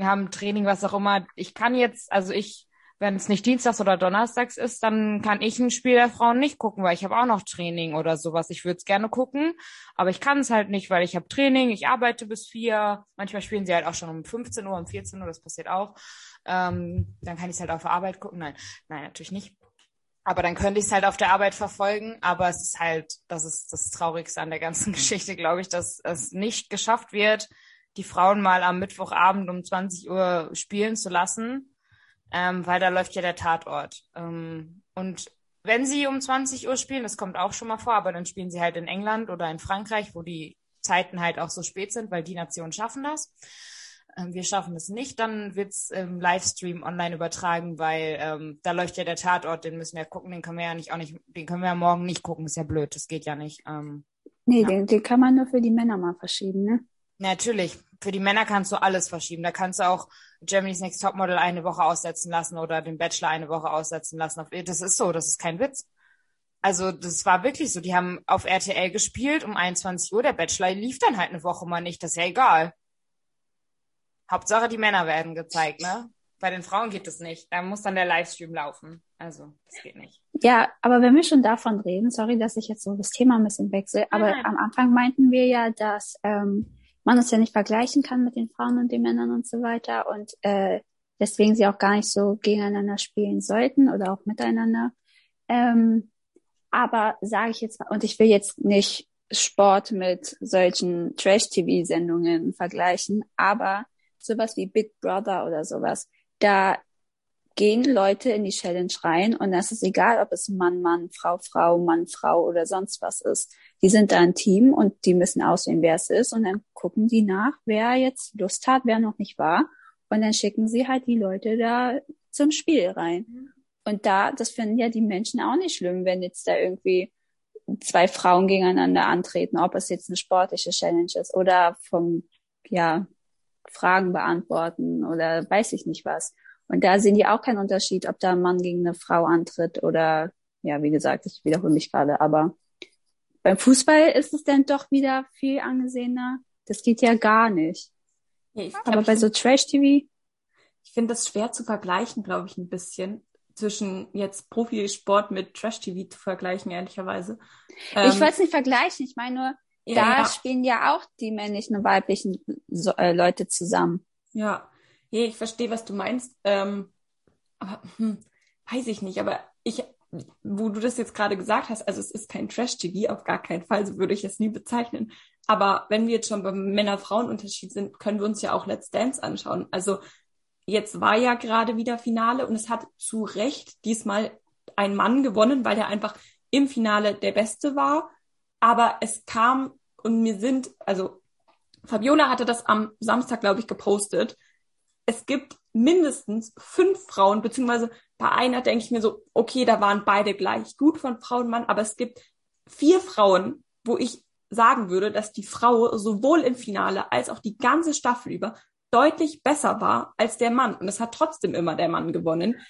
haben Training, was auch immer. Ich kann jetzt, also ich wenn es nicht Dienstags oder Donnerstags ist, dann kann ich ein Spiel der Frauen nicht gucken, weil ich habe auch noch Training oder sowas. Ich würde es gerne gucken, aber ich kann es halt nicht, weil ich habe Training, ich arbeite bis vier. Manchmal spielen sie halt auch schon um 15 Uhr, um 14 Uhr, das passiert auch. Ähm, dann kann ich es halt auf der Arbeit gucken. Nein, nein, natürlich nicht. Aber dann könnte ich es halt auf der Arbeit verfolgen. Aber es ist halt, das ist das Traurigste an der ganzen (laughs) Geschichte, glaube ich, dass es nicht geschafft wird, die Frauen mal am Mittwochabend um 20 Uhr spielen zu lassen ähm, weil da läuft ja der Tatort. Ähm, und wenn sie um 20 Uhr spielen, das kommt auch schon mal vor, aber dann spielen sie halt in England oder in Frankreich, wo die Zeiten halt auch so spät sind, weil die Nationen schaffen das. Ähm, wir schaffen es nicht, dann wird's im Livestream online übertragen, weil ähm, da läuft ja der Tatort, den müssen wir gucken, den können wir ja nicht auch nicht, den können wir ja morgen nicht gucken, ist ja blöd, das geht ja nicht. Ähm, Nee, Ja. den, den kann man nur für die Männer mal verschieben, ne? Natürlich. Für die Männer kannst du alles verschieben. Da kannst du auch Germany's Next Topmodel eine Woche aussetzen lassen oder den Bachelor eine Woche aussetzen lassen. Das ist so, das ist kein Witz. Also das war wirklich so. Die haben auf RTL gespielt um 21 Uhr. Der Bachelor lief dann halt eine Woche mal nicht. Das ist ja egal. Hauptsache die Männer werden gezeigt, ne? Bei den Frauen geht das nicht. Da muss dann der Livestream laufen. Also, das geht nicht. Ja, aber wenn wir schon davon reden, sorry, dass ich jetzt so das Thema ein bisschen wechsle, aber nein. am Anfang meinten wir ja, dass ähm, man es ja nicht vergleichen kann mit den Frauen und den Männern und so weiter und äh, deswegen sie auch gar nicht so gegeneinander spielen sollten oder auch miteinander. Ähm, aber sage ich jetzt mal, und ich will jetzt nicht Sport mit solchen Trash-TV-Sendungen vergleichen, aber sowas wie Big Brother oder sowas, da gehen Leute in die Challenge rein und das ist egal, ob es Mann, Mann, Frau, Frau, Mann, Frau oder sonst was ist. Die sind da ein Team und die müssen auswählen, wer es ist und dann gucken die nach, wer jetzt Lust hat, wer noch nicht war und dann schicken sie halt die Leute da zum Spiel rein. Und da, das finden ja die Menschen auch nicht schlimm, wenn jetzt da irgendwie zwei Frauen gegeneinander antreten, ob es jetzt eine sportliche Challenge ist oder vom, ja, Fragen beantworten oder weiß ich nicht was. Und da sehen die auch keinen Unterschied, ob da ein Mann gegen eine Frau antritt oder, ja, wie gesagt, ich wiederhole mich gerade, aber beim Fußball ist es dann doch wieder viel angesehener. Das geht ja gar nicht. Ich glaub, Aber ich bei so Trash-TV, Ich finde das schwer zu vergleichen, glaube ich, ein bisschen zwischen jetzt Profisport mit Trash-TV zu vergleichen, ehrlicherweise. ich Ähm, wollte es nicht vergleichen. Ich meine nur, ja, da ja, spielen ja auch die männlichen und weiblichen so, äh, Leute zusammen. ja. Ja, ich verstehe, was du meinst. Ähm, aber hm, weiß ich nicht. Aber ich, wo du das jetzt gerade gesagt hast, also es ist kein Trash-TV, auf gar keinen Fall, so würde ich es nie bezeichnen. Aber wenn wir jetzt schon beim Männer-Frauen-Unterschied sind, können wir uns ja auch Let's Dance anschauen. Also jetzt war ja gerade wieder Finale und es hat zu Recht diesmal ein Mann gewonnen, weil er einfach im Finale der Beste war. Aber es kam und mir sind, also Fabiola hatte das am Samstag, glaube ich, gepostet. Es gibt mindestens fünf Frauen, beziehungsweise bei einer denke ich mir so, okay, da waren beide gleich gut von Frau und Mann, aber es gibt vier Frauen, wo ich sagen würde, dass die Frau sowohl im Finale als auch die ganze Staffel über deutlich besser war als der Mann. Und es hat trotzdem immer der Mann gewonnen,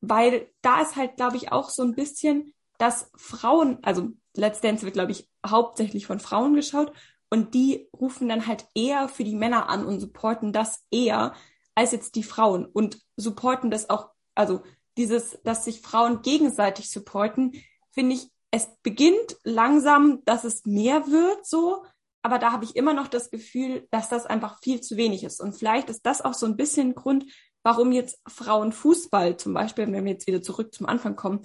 weil da ist halt, glaube ich, auch so ein bisschen, dass Frauen, also Let's Dance wird, glaube ich, hauptsächlich von Frauen geschaut und die rufen dann halt eher für die Männer an und supporten das eher als jetzt die Frauen und supporten das auch, also dieses, dass sich Frauen gegenseitig supporten, finde ich, es beginnt langsam, dass es mehr wird so, aber da habe ich immer noch das Gefühl, dass das einfach viel zu wenig ist. Und vielleicht ist das auch so ein bisschen Grund, warum jetzt Frauenfußball zum Beispiel, wenn wir jetzt wieder zurück zum Anfang kommen,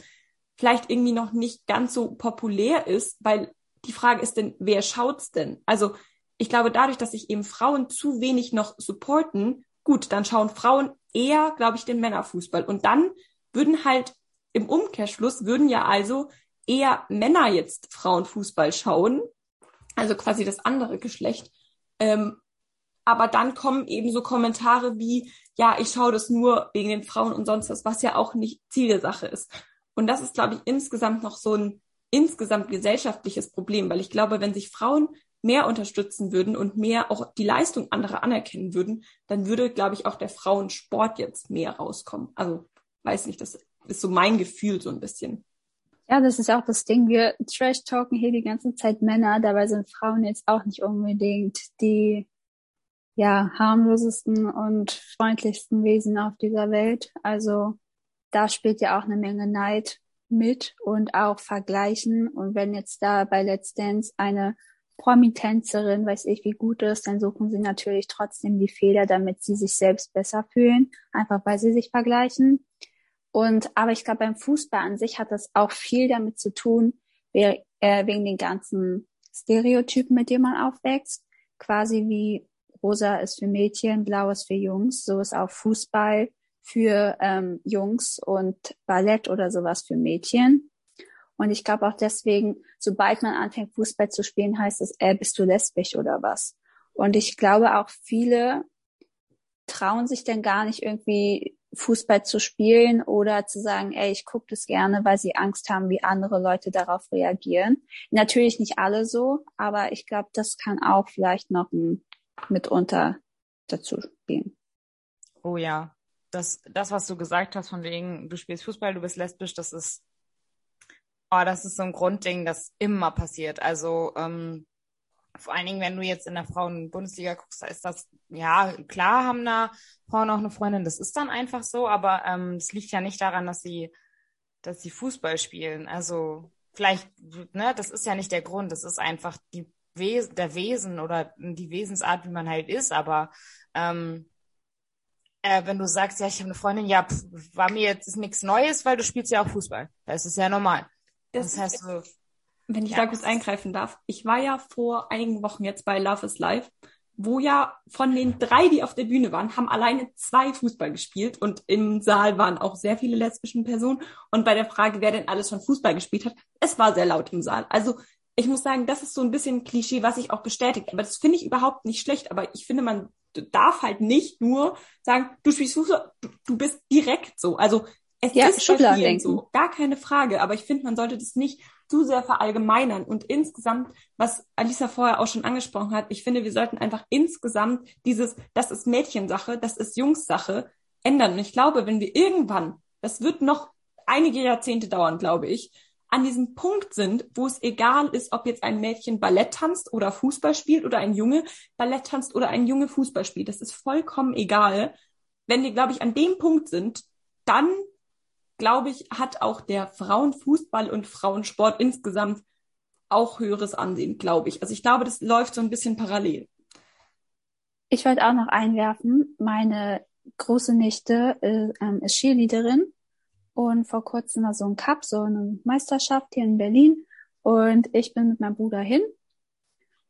vielleicht irgendwie noch nicht ganz so populär ist, weil die Frage ist denn, wer schaut's denn? Also ich glaube, dadurch, dass sich eben Frauen zu wenig noch supporten, gut, dann schauen Frauen eher, glaube ich, den Männerfußball. Und dann würden halt im Umkehrschluss würden ja also eher Männer jetzt Frauenfußball schauen, also quasi das andere Geschlecht. Ähm, aber dann kommen eben so Kommentare wie, ja, ich schaue das nur wegen den Frauen und sonst was, was ja auch nicht Ziel der Sache ist. Und das ist, glaube ich, insgesamt noch so ein insgesamt gesellschaftliches Problem, weil ich glaube, wenn sich Frauen mehr unterstützen würden und mehr auch die Leistung anderer anerkennen würden, dann würde, glaube ich, auch der Frauensport jetzt mehr rauskommen. Also, weiß nicht, das ist so mein Gefühl so ein bisschen. Ja, das ist auch das Ding. Wir trash-talken hier die ganze Zeit Männer, dabei sind Frauen jetzt auch nicht unbedingt die ja, harmlosesten und freundlichsten Wesen auf dieser Welt. Also da spielt ja auch eine Menge Neid mit und auch Vergleichen. Und wenn jetzt da bei Let's Dance eine Promitänzerin, weiß ich, wie gut ist, dann suchen sie natürlich trotzdem die Fehler, damit sie sich selbst besser fühlen, einfach weil sie sich vergleichen. Und aber ich glaube, beim Fußball an sich hat das auch viel damit zu tun, äh, wegen den ganzen Stereotypen, mit denen man aufwächst. Quasi wie rosa ist für Mädchen, blau ist für Jungs, so ist auch Fußball für ähm, Jungs und Ballett oder sowas für Mädchen. Und ich glaube auch deswegen, sobald man anfängt, Fußball zu spielen, heißt es, äh, bist du lesbisch oder was? Und ich glaube auch viele trauen sich dann gar nicht irgendwie Fußball zu spielen oder zu sagen, ey, ich gucke das gerne, weil sie Angst haben, wie andere Leute darauf reagieren. Natürlich nicht alle so, aber ich glaube, das kann auch vielleicht noch mitunter dazu spielen. Oh ja, das, das, was du gesagt hast, von wegen, du spielst Fußball, du bist lesbisch, das ist, oh, das ist so ein Grundding, das immer passiert. Also, ähm, vor allen Dingen, wenn du jetzt in der Frauen-Bundesliga guckst, da ist das, ja, klar haben da Frauen auch eine Freundin, das ist dann einfach so, aber ähm, es liegt ja nicht daran, dass sie, dass sie Fußball spielen. Also, vielleicht, ne, das ist ja nicht der Grund, das ist einfach die Wes der Wesen oder die Wesensart, wie man halt ist, aber ähm, äh, wenn du sagst, ja, ich habe eine Freundin, ja, pff, war mir jetzt nichts Neues, weil du spielst ja auch Fußball. Das ist ja normal. Das, das heißt so. Wenn ich ja, da kurz eingreifen darf. Ich war ja vor einigen Wochen jetzt bei Love is Live, wo ja von den drei, die auf der Bühne waren, haben alleine zwei Fußball gespielt und im Saal waren auch sehr viele lesbischen Personen. Und bei der Frage, wer denn alles schon Fußball gespielt hat, es war sehr laut im Saal. Also ich muss sagen, das ist so ein bisschen Klischee, was ich auch bestätigt. Aber das finde ich überhaupt nicht schlecht. Aber ich finde, man darf halt nicht nur sagen, du spielst Fußball, du, du bist direkt so. Also es ja, ist bei so, gar keine Frage. Aber ich finde, man sollte das nicht zu sehr verallgemeinern. Und insgesamt, was Alisa vorher auch schon angesprochen hat, ich finde, wir sollten einfach insgesamt dieses, das ist Mädchensache, das ist Jungssache, ändern. Und ich glaube, wenn wir irgendwann, das wird noch einige Jahrzehnte dauern, glaube ich, an diesem Punkt sind, wo es egal ist, ob jetzt ein Mädchen Ballett tanzt oder Fußball spielt oder ein Junge Ballett tanzt oder ein Junge Fußball spielt. Das ist vollkommen egal. Wenn wir, glaube ich, an dem Punkt sind, dann, glaube ich, hat auch der Frauenfußball und Frauensport insgesamt auch höheres Ansehen, glaube ich. Also ich glaube, das läuft so ein bisschen parallel. Ich wollte auch noch einwerfen, meine große Nichte äh, ähm, ist Cheerleaderin und vor kurzem war so ein Cup, so eine Meisterschaft hier in Berlin. Und ich bin mit meinem Bruder hin.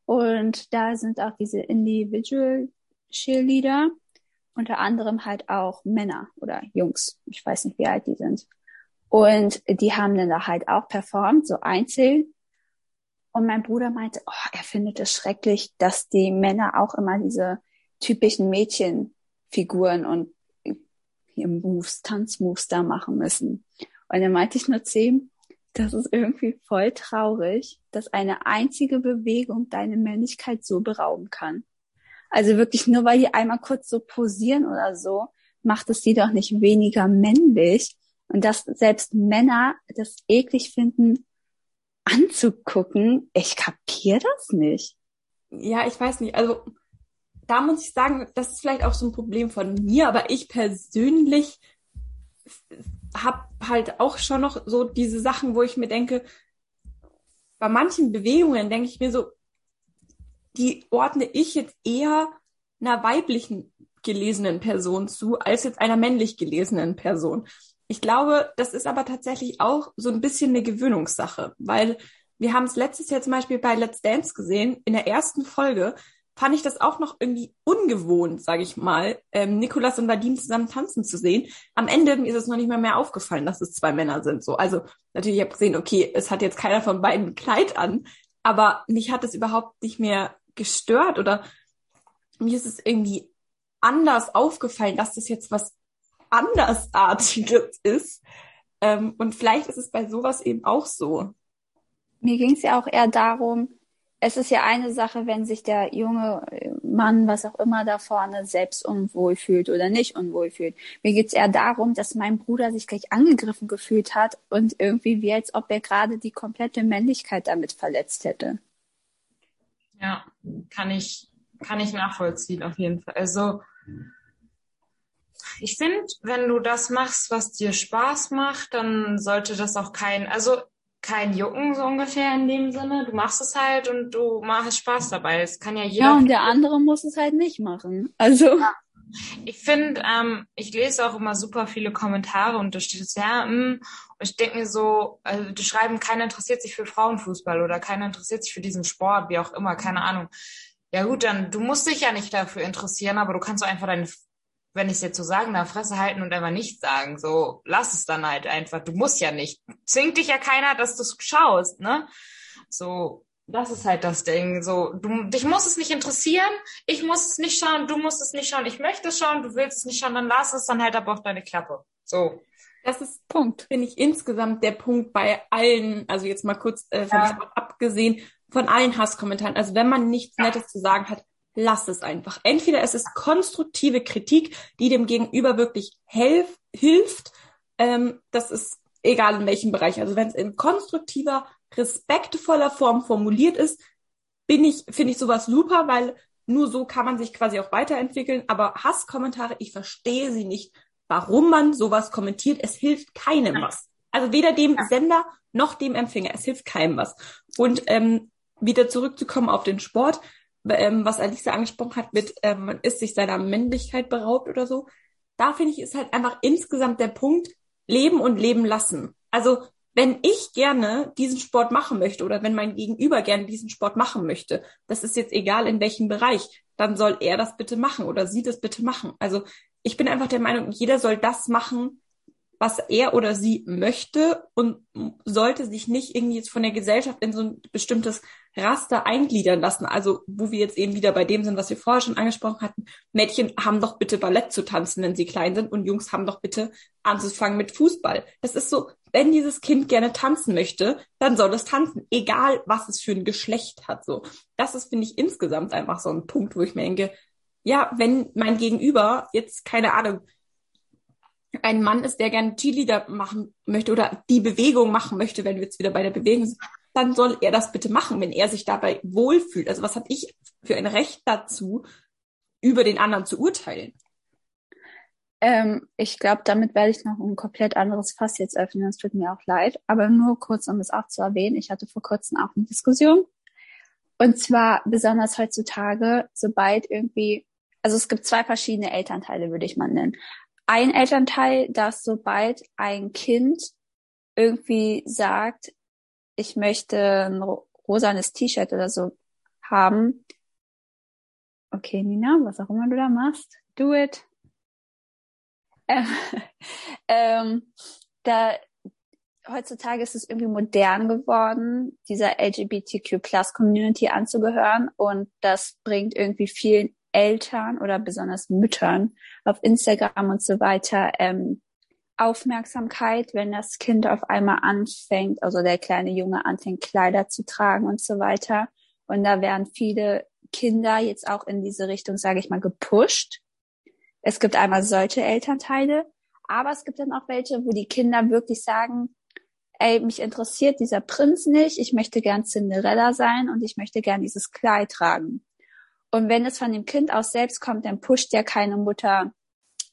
Und da sind auch diese Individual Cheerleader, unter anderem halt auch Männer oder Jungs. Ich weiß nicht, wie alt die sind. Und die haben dann da halt auch performt, so einzeln. Und mein Bruder meinte, oh, er findet es schrecklich, dass die Männer auch immer diese typischen Mädchenfiguren und hier Moves, Tanzmoves da machen müssen. Und dann meinte ich nur zu ihm, das ist irgendwie voll traurig, dass eine einzige Bewegung deine Männlichkeit so berauben kann. Also wirklich nur weil die einmal kurz so posieren oder so, macht es die doch nicht weniger männlich. Und dass selbst Männer das eklig finden, anzugucken, ich kapier das nicht. Ja, ich weiß nicht. Also da muss ich sagen, das ist vielleicht auch so ein Problem von mir, aber ich persönlich habe halt auch schon noch so diese Sachen, wo ich mir denke, bei manchen Bewegungen denke ich mir so, die ordne ich jetzt eher einer weiblichen gelesenen Person zu, als jetzt einer männlich gelesenen Person. Ich glaube, das ist aber tatsächlich auch so ein bisschen eine Gewöhnungssache, weil wir haben es letztes Jahr zum Beispiel bei Let's Dance gesehen, in der ersten Folge, fand ich das auch noch irgendwie ungewohnt, sage ich mal, ähm, Nikolas und Vadim zusammen tanzen zu sehen. Am Ende ist es noch nicht mal mehr aufgefallen, dass es zwei Männer sind. So, also natürlich habe ich gesehen, okay, es hat jetzt keiner von beiden ein Kleid an, aber mich hat es überhaupt nicht mehr gestört oder mir ist es irgendwie anders aufgefallen, dass das jetzt was andersartiges ist. Ähm, und vielleicht ist es bei sowas eben auch so. Mir ging es ja auch eher darum, es ist ja eine Sache, wenn sich der junge Mann, was auch immer da vorne, selbst unwohl fühlt oder nicht unwohl fühlt. Mir geht's eher darum, dass mein Bruder sich gleich angegriffen gefühlt hat und irgendwie wie als ob er gerade die komplette Männlichkeit damit verletzt hätte. Ja, kann ich kann ich nachvollziehen, auf jeden Fall. Also, ich finde, wenn du das machst, was dir Spaß macht, dann sollte das auch kein, also kein Jucken so ungefähr in dem Sinne. Du machst es halt und du machst Spaß dabei. Es kann ja jeder. Ja, und der andere muss es halt nicht machen. Also. Ja. Ich finde, ähm, ich lese auch immer super viele Kommentare und da steht es ja, mh, und ich denke mir so, also die schreiben, keiner interessiert sich für Frauenfußball oder keiner interessiert sich für diesen Sport, wie auch immer, keine Ahnung. Ja gut, dann du musst dich ja nicht dafür interessieren, aber du kannst doch einfach deine wenn ich es jetzt so sagen darf, Fresse halten und einfach nicht sagen. So, lass es dann halt einfach. Du musst ja nicht. Zwingt dich ja keiner, dass du schaust, ne? So, das ist halt das Ding. So, du, dich muss es nicht interessieren. Ich muss es nicht schauen. Du musst es nicht schauen. Ich möchte es schauen. Du willst es nicht schauen. Dann lass es dann halt aber auf deine Klappe. So. Das ist Punkt, finde ich insgesamt der Punkt bei allen, also jetzt mal kurz äh, von ja. abgesehen, von allen Hasskommentaren. Also wenn man nichts Nettes zu sagen hat, lass es einfach. Entweder es ist konstruktive Kritik, die dem Gegenüber wirklich helf, hilft. Ähm, das ist egal in welchem Bereich. Also wenn es in konstruktiver, respektvoller Form formuliert ist, bin ich, finde ich sowas super, weil nur so kann man sich quasi auch weiterentwickeln. Aber Hasskommentare, ich verstehe sie nicht, warum man sowas kommentiert. Es hilft keinem was. Also weder dem Sender noch dem Empfänger. Es hilft keinem was. Und ähm, wieder zurückzukommen auf den Sport ähm, was Alisa angesprochen hat mit, ähm, man ist sich seiner Männlichkeit beraubt oder so. Da finde ich, ist halt einfach insgesamt der Punkt, leben und leben lassen. Also, wenn ich gerne diesen Sport machen möchte oder wenn mein Gegenüber gerne diesen Sport machen möchte, das ist jetzt egal in welchem Bereich, dann soll er das bitte machen oder sie das bitte machen. Also, ich bin einfach der Meinung, jeder soll das machen, was er oder sie möchte und sollte sich nicht irgendwie jetzt von der Gesellschaft in so ein bestimmtes Raster eingliedern lassen. Also, wo wir jetzt eben wieder bei dem sind, was wir vorher schon angesprochen hatten. Mädchen haben doch bitte Ballett zu tanzen, wenn sie klein sind und Jungs haben doch bitte anzufangen mit Fußball. Das ist so, wenn dieses Kind gerne tanzen möchte, dann soll es tanzen, egal was es für ein Geschlecht hat, so. Das ist, finde ich, insgesamt einfach so ein Punkt, wo ich mir denke, ja, wenn mein Gegenüber jetzt, keine Ahnung, ein Mann ist, der gerne Cheerleader machen möchte oder die Bewegung machen möchte, wenn wir jetzt wieder bei der Bewegung sind, dann soll er das bitte machen, wenn er sich dabei wohlfühlt. Also was habe ich für ein Recht dazu, über den anderen zu urteilen? Ähm, ich glaube, damit werde ich noch ein komplett anderes Fass jetzt öffnen. Es tut mir auch leid. Aber nur kurz, um es auch zu erwähnen. Ich hatte vor kurzem auch eine Diskussion. Und zwar besonders heutzutage, sobald irgendwie, also es gibt zwei verschiedene Elternteile, würde ich mal nennen ein Elternteil, dass sobald ein Kind irgendwie sagt, ich möchte ein rosanes T-Shirt oder so haben. Okay, Nina, was auch immer du da machst, do it. (laughs) ähm, da heutzutage ist es irgendwie modern geworden, dieser LGBTQ Plus Community anzugehören und das bringt irgendwie vielen Eltern oder besonders Müttern auf Instagram und so weiter ähm, Aufmerksamkeit, wenn das Kind auf einmal anfängt, also der kleine Junge anfängt, Kleider zu tragen und so weiter. Und da werden viele Kinder jetzt auch in diese Richtung, sage ich mal, gepusht. Es gibt einmal solche Elternteile, aber es gibt dann auch welche, wo die Kinder wirklich sagen, ey, mich interessiert dieser Prinz nicht, ich möchte gern Cinderella sein und ich möchte gern dieses Kleid tragen. Und wenn es von dem Kind aus selbst kommt, dann pusht ja keine Mutter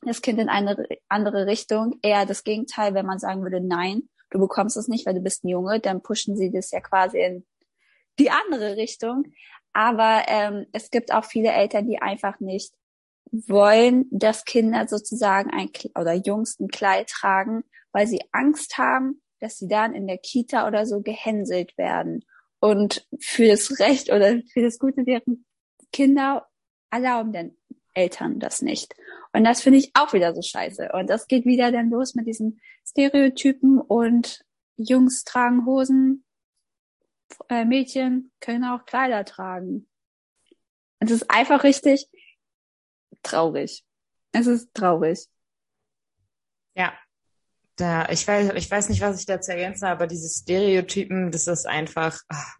das Kind in eine andere Richtung. Eher das Gegenteil, wenn man sagen würde, nein, du bekommst es nicht, weil du bist ein Junge, dann pushen sie das ja quasi in die andere Richtung. Aber ähm, es gibt auch viele Eltern, die einfach nicht wollen, dass Kinder sozusagen ein oder Jungs ein Kleid tragen, weil sie Angst haben, dass sie dann in der Kita oder so gehänselt werden. Und für das Recht oder für das Gute deren Kinder erlauben den Eltern das nicht. Und das finde ich auch wieder so scheiße. Und das geht wieder dann los mit diesen Stereotypen und Jungs tragen Hosen, äh, Mädchen können auch Kleider tragen. Es ist einfach richtig traurig. Es ist traurig. Ja. Da, ich weiß, ich weiß nicht, was ich dazu ergänzen habe, aber diese Stereotypen, das ist einfach, ach,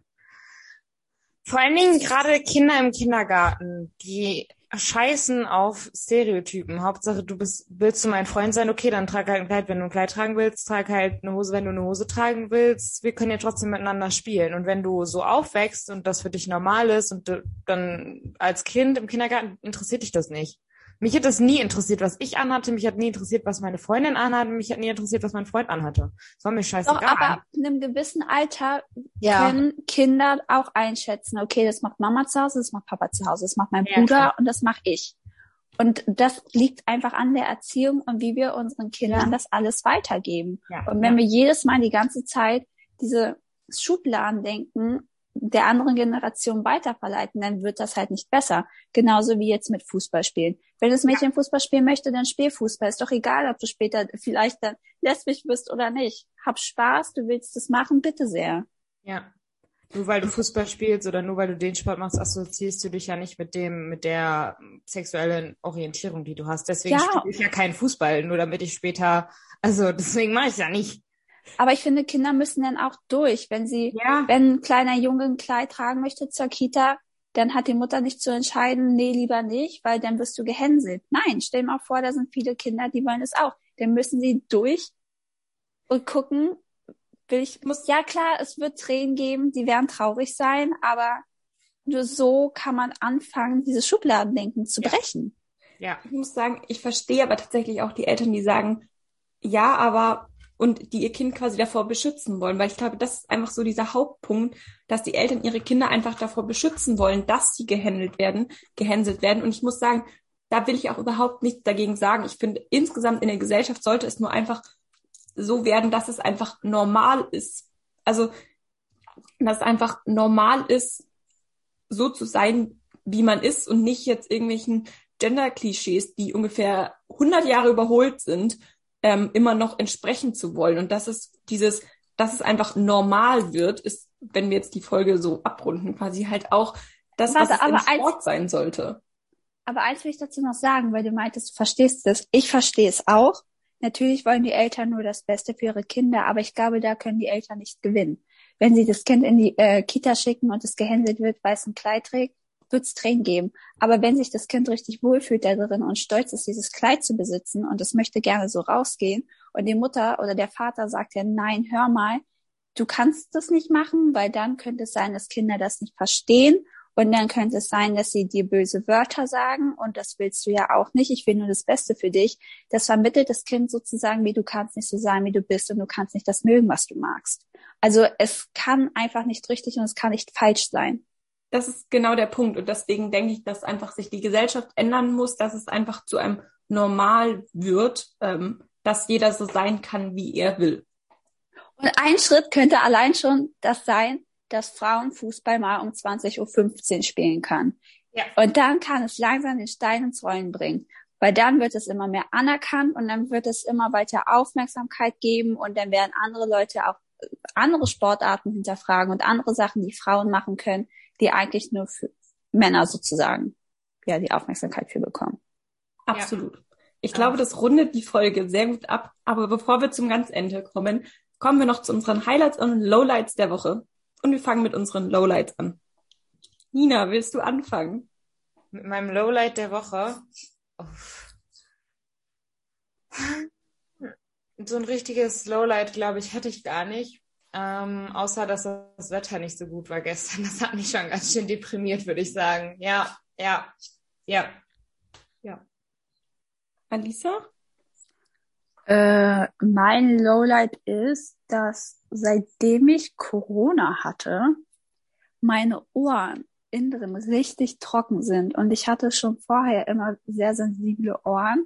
vor allen Dingen gerade Kinder im Kindergarten, die scheißen auf Stereotypen. Hauptsache, du bist, willst du mein Freund sein? Okay, dann trag halt ein Kleid, wenn du ein Kleid tragen willst. Trag halt eine Hose, wenn du eine Hose tragen willst. Wir können ja trotzdem miteinander spielen. Und wenn du so aufwächst und das für dich normal ist und du, dann als Kind im Kindergarten interessiert dich das nicht. Mich hat das nie interessiert, was ich anhatte. Mich hat nie interessiert, was meine Freundin anhatte. Mich hat nie interessiert, was mein Freund anhatte. Das war mir scheißegal. Doch, aber in einem gewissen Alter Ja. können Kinder auch einschätzen, okay, das macht Mama zu Hause, das macht Papa zu Hause, das macht mein Ja, Bruder klar. und das mache ich. Und das liegt einfach an der Erziehung und wie wir unseren Kindern das alles weitergeben. Ja. Und wenn wir jedes Mal die ganze Zeit diese Schubladendenken der anderen Generation weiterverleiten, dann wird das halt nicht besser. Genauso wie jetzt mit Fußball spielen. Wenn das Mädchen Fußball spielen möchte, dann spiel Fußball. Ist doch egal, ob du später (laughs) vielleicht dann lesbisch bist oder nicht. Hab Spaß, du willst es machen, bitte sehr. Ja. Nur weil du Fußball spielst oder nur weil du den Sport machst, assoziierst du dich ja nicht mit dem, mit der sexuellen Orientierung, die du hast. Deswegen Ja. spiele ich ja keinen Fußball, nur damit ich später, also deswegen mache ich ja nicht. Aber ich finde, Kinder müssen dann auch durch. Wenn sie, Ja. wenn ein kleiner Junge ein Kleid tragen möchte zur Kita, dann hat die Mutter nicht zu entscheiden, nee, lieber nicht, weil dann wirst du gehänselt. Nein, stell dir mal vor, da sind viele Kinder, die wollen es auch. Dann müssen sie durch und gucken, will ich, muss, ja klar, es wird Tränen geben, die werden traurig sein, aber nur so kann man anfangen, dieses Schubladendenken zu Ja. brechen. Ja. Ich muss sagen, ich verstehe aber tatsächlich auch die Eltern, die sagen, ja, aber und die ihr Kind quasi davor beschützen wollen, weil ich glaube, das ist einfach so dieser Hauptpunkt, dass die Eltern ihre Kinder einfach davor beschützen wollen, dass sie gehändelt werden, gehänselt werden. Und ich muss sagen, da will ich auch überhaupt nichts dagegen sagen. Ich finde, insgesamt in der Gesellschaft sollte es nur einfach so werden, dass es einfach normal ist. Also, dass es einfach normal ist, so zu sein, wie man ist und nicht jetzt irgendwelchen Gender-Klischees, die ungefähr 100 Jahre überholt sind, ähm, immer noch entsprechen zu wollen. Und dass es dieses, dass es einfach normal wird, ist, wenn wir jetzt die Folge so abrunden, quasi halt auch das, Warte, was im aber als- Sport sein sollte. Aber eins will ich dazu noch sagen, weil du meintest, du verstehst es. Ich verstehe es auch. Natürlich wollen die Eltern nur das Beste für ihre Kinder, aber ich glaube, da können die Eltern nicht gewinnen. Wenn sie das Kind in die äh, Kita schicken und es gehänselt wird, weil es ein Kleid trägt, wird es Tränen geben. Aber wenn sich das Kind richtig wohlfühlt da drin und stolz ist, dieses Kleid zu besitzen und es möchte gerne so rausgehen und die Mutter oder der Vater sagt ja, nein, hör mal, du kannst das nicht machen, weil dann könnte es sein, dass Kinder das nicht verstehen und dann könnte es sein, dass sie dir böse Wörter sagen und das willst du ja auch nicht. Ich will nur das Beste für dich. Das vermittelt das Kind sozusagen, wie du kannst nicht so sein, wie du bist und du kannst nicht das mögen, was du magst. Also es kann einfach nicht richtig und es kann nicht falsch sein. Das ist genau der Punkt. Und deswegen denke ich, dass einfach sich die Gesellschaft ändern muss, dass es einfach zu einem Normal wird, ähm, dass jeder so sein kann, wie er will. Und ein Schritt könnte allein schon das sein, dass Frauen Fußball mal um 20.15 Uhr spielen kann. Ja. Und dann kann es langsam den Stein ins Rollen bringen. Weil dann wird es immer mehr anerkannt und dann wird es immer weiter Aufmerksamkeit geben und dann werden andere Leute auch äh, andere Sportarten hinterfragen und andere Sachen, die Frauen machen können, die eigentlich nur für Männer sozusagen ja die Aufmerksamkeit für bekommen. Absolut. Ich Ja. glaube, das rundet die Folge sehr gut ab. Aber bevor wir zum ganz Ende kommen, kommen wir noch zu unseren Highlights und Lowlights der Woche. Und wir fangen mit unseren Lowlights an. Nina, willst du anfangen? Mit meinem Lowlight der Woche. Uff. So ein richtiges Lowlight, glaube ich, hatte ich gar nicht. Ähm, außer, dass das Wetter nicht so gut war gestern. Das hat mich schon ganz schön deprimiert, würde ich sagen. Ja, ja, ja. Alisa? Äh, mein Lowlight ist, dass seitdem ich Corona hatte, meine Ohren innen richtig trocken sind. Und ich hatte schon vorher immer sehr sensible Ohren.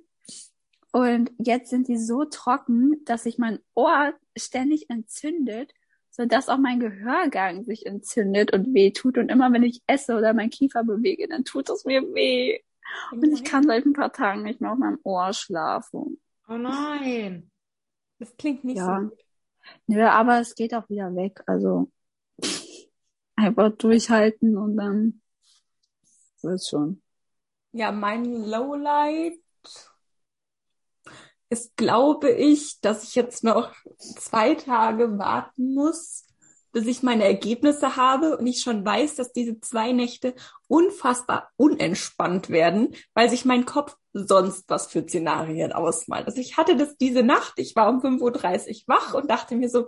Und jetzt sind die so trocken, dass sich mein Ohr ständig entzündet, sodass auch mein Gehörgang sich entzündet und weh tut. Und immer wenn ich esse oder meinen Kiefer bewege, dann tut es mir weh. Und ich kann seit ein paar Tagen nicht mehr auf meinem Ohr schlafen. Oh nein. Das klingt nicht Ja. so gut. Nö, aber es geht auch wieder weg. Also einfach durchhalten und dann wird's schon. Ja, mein Lowlight ist, glaube ich, dass ich jetzt noch zwei Tage warten muss, dass ich meine Ergebnisse habe und ich schon weiß, dass diese zwei Nächte unfassbar unentspannt werden, weil sich mein Kopf sonst was für Szenarien ausmalt. Also ich hatte das diese Nacht, ich war um 5.30 Uhr wach und dachte mir so,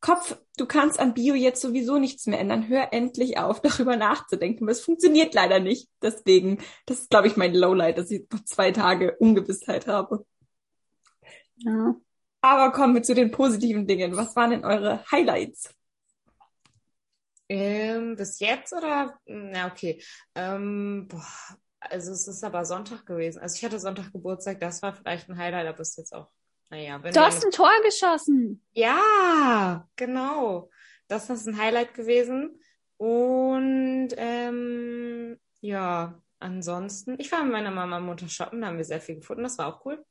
Kopf, du kannst an Bio jetzt sowieso nichts mehr ändern. Hör endlich auf, (laughs) darüber nachzudenken. Es funktioniert leider nicht. Deswegen, das ist, glaube ich, mein Lowlight, dass ich noch zwei Tage Ungewissheit habe. Ja. Aber kommen wir zu den positiven Dingen. Was waren denn eure Highlights? Ähm, bis jetzt oder? Na, okay. Ähm, boah, also es ist aber Sonntag gewesen. Also ich hatte Sonntag Geburtstag, das war vielleicht ein Highlight, aber ist jetzt auch, naja, wenn Du hast ein Tor geschossen. Ja, genau. Das ist ein Highlight gewesen. Und ähm, ja, ansonsten, ich war mit meiner Mama und Mutter shoppen, da haben wir sehr viel gefunden, das war auch cool.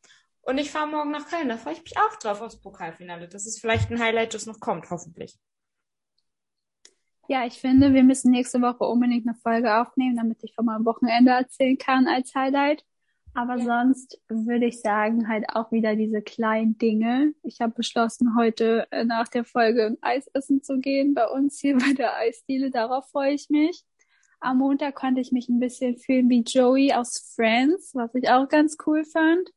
Und ich fahre morgen nach Köln, da freue ich mich auch drauf aufs Pokalfinale. Das ist vielleicht ein Highlight, das noch kommt, hoffentlich. Ja, ich finde, wir müssen nächste Woche unbedingt eine Folge aufnehmen, damit ich von meinem Wochenende erzählen kann als Highlight. Aber Ja. sonst würde ich sagen, halt auch wieder diese kleinen Dinge. Ich habe beschlossen, heute äh, nach der Folge ein Eis essen zu gehen, bei uns hier (laughs) bei der Eisdiele. Darauf freue ich mich. Am Montag konnte ich mich ein bisschen fühlen wie Joey aus Friends, was ich auch ganz cool fand.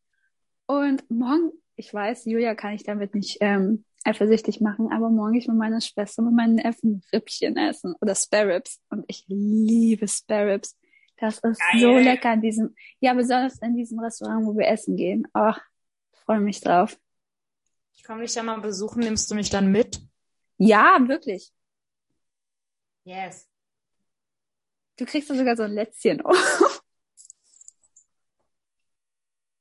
Und morgen, ich weiß, Julia kann ich damit nicht ähm, eifersüchtig machen, aber morgen ich mit meiner Schwester, mit meinen Neffen Rippchen essen oder Spare Ribs. Und ich liebe Spare Ribs. Das ist so Geil. lecker in diesem, ja, besonders in diesem Restaurant, wo wir essen gehen. Ach, freue mich drauf. Ich komme dich ja mal besuchen, nimmst du mich dann mit? Ja, wirklich. Yes. Du kriegst da sogar so ein Lätzchen. Oh. (laughs)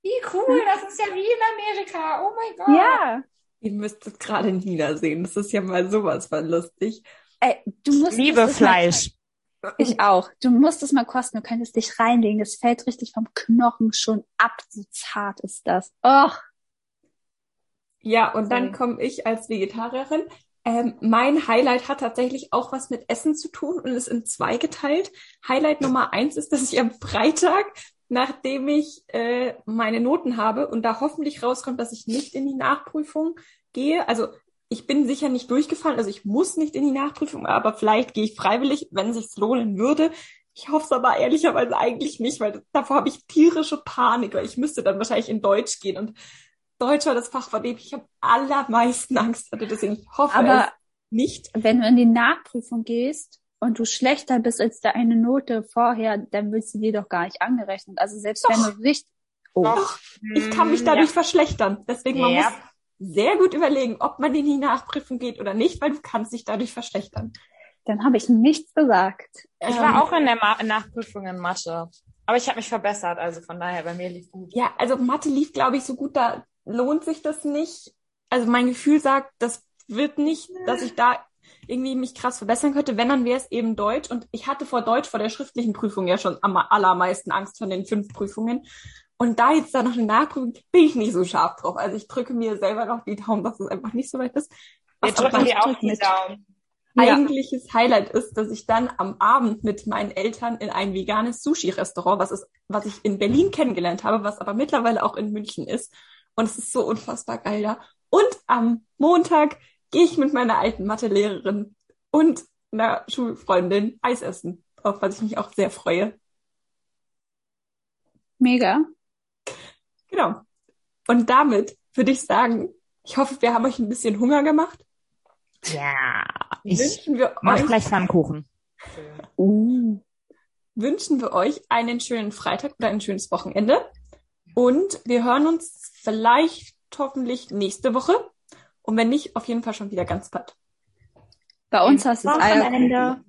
Wie cool, das ist ja wie in Amerika. Oh mein Gott. Ja. Ihr müsst es gerade niedersehen. Das ist ja mal sowas von lustig. Ey, du musst Liebe mal- Fleisch. Ich auch. Du musst es mal kosten. Du könntest dich reinlegen. Das fällt richtig vom Knochen schon ab. So zart ist das. Och. Ja, und dann komme ich als Vegetarierin. Ähm, mein Highlight hat tatsächlich auch was mit Essen zu tun und ist in zwei geteilt. Highlight Nummer eins ist, dass ich am Freitag, nachdem ich äh, meine Noten habe und da hoffentlich rauskommt, dass ich nicht in die Nachprüfung gehe. Also ich bin sicher nicht durchgefallen, also ich muss nicht in die Nachprüfung, aber vielleicht gehe ich freiwillig, wenn es sich lohnen würde. Ich hoffe es aber ehrlicherweise eigentlich nicht, weil davor habe ich tierische Panik, weil ich müsste dann wahrscheinlich in Deutsch gehen und Deutsch war das Fach, vor dem ich am allermeisten Angst hatte. Deswegen ich hoffe Aber es nicht. wenn du in die Nachprüfung gehst und du schlechter bist als deine Note vorher, dann wird sie dir doch gar nicht angerechnet. Also selbst wenn Doch. du richtig, oh, Doch. Ich kann mich dadurch verschlechtern. Deswegen man Ja. muss sehr gut überlegen, ob man in die Nachprüfung geht oder nicht, weil du kannst dich dadurch verschlechtern. dann habe ich nichts gesagt. Ich Ähm, war auch in der Ma Nachprüfung in Mathe. Aber ich habe mich verbessert, also von daher, bei mir lief gut. Ja, also Mathe lief, glaube ich, so gut, da lohnt sich das nicht. Also mein Gefühl sagt, das wird nicht, dass ich da irgendwie mich krass verbessern könnte. Wenn, dann wäre es eben Deutsch. Und ich hatte vor Deutsch, vor der schriftlichen Prüfung ja schon am allermeisten Angst von den fünf Prüfungen. Und da jetzt da noch eine Nachprüfung, bin ich nicht so scharf drauf. Also ich drücke mir selber noch die Daumen, dass es einfach nicht so weit ist. Wir drücken dir auch die mit. Daumen. Ja. eigentliches Highlight ist, dass ich dann am Abend mit meinen Eltern in ein veganes Sushi-Restaurant, was ist, was ich in Berlin kennengelernt habe, was aber mittlerweile auch in München ist. Und es ist so unfassbar geil da. Und am Montag gehe ich mit meiner alten Mathelehrerin und einer Schulfreundin Eis essen, auf was ich mich auch sehr freue. Mega. Genau. Und damit würde ich sagen, ich hoffe, wir haben euch ein bisschen Hunger gemacht. Ja. Ich Wünschen wir mach euch gleich Pfannkuchen. Uh. wünschen wir euch einen schönen Freitag oder ein schönes Wochenende. Und wir hören uns vielleicht hoffentlich nächste Woche. Und wenn nicht, auf jeden Fall schon wieder ganz bald. Bei uns hast du es Eier. Wochenende.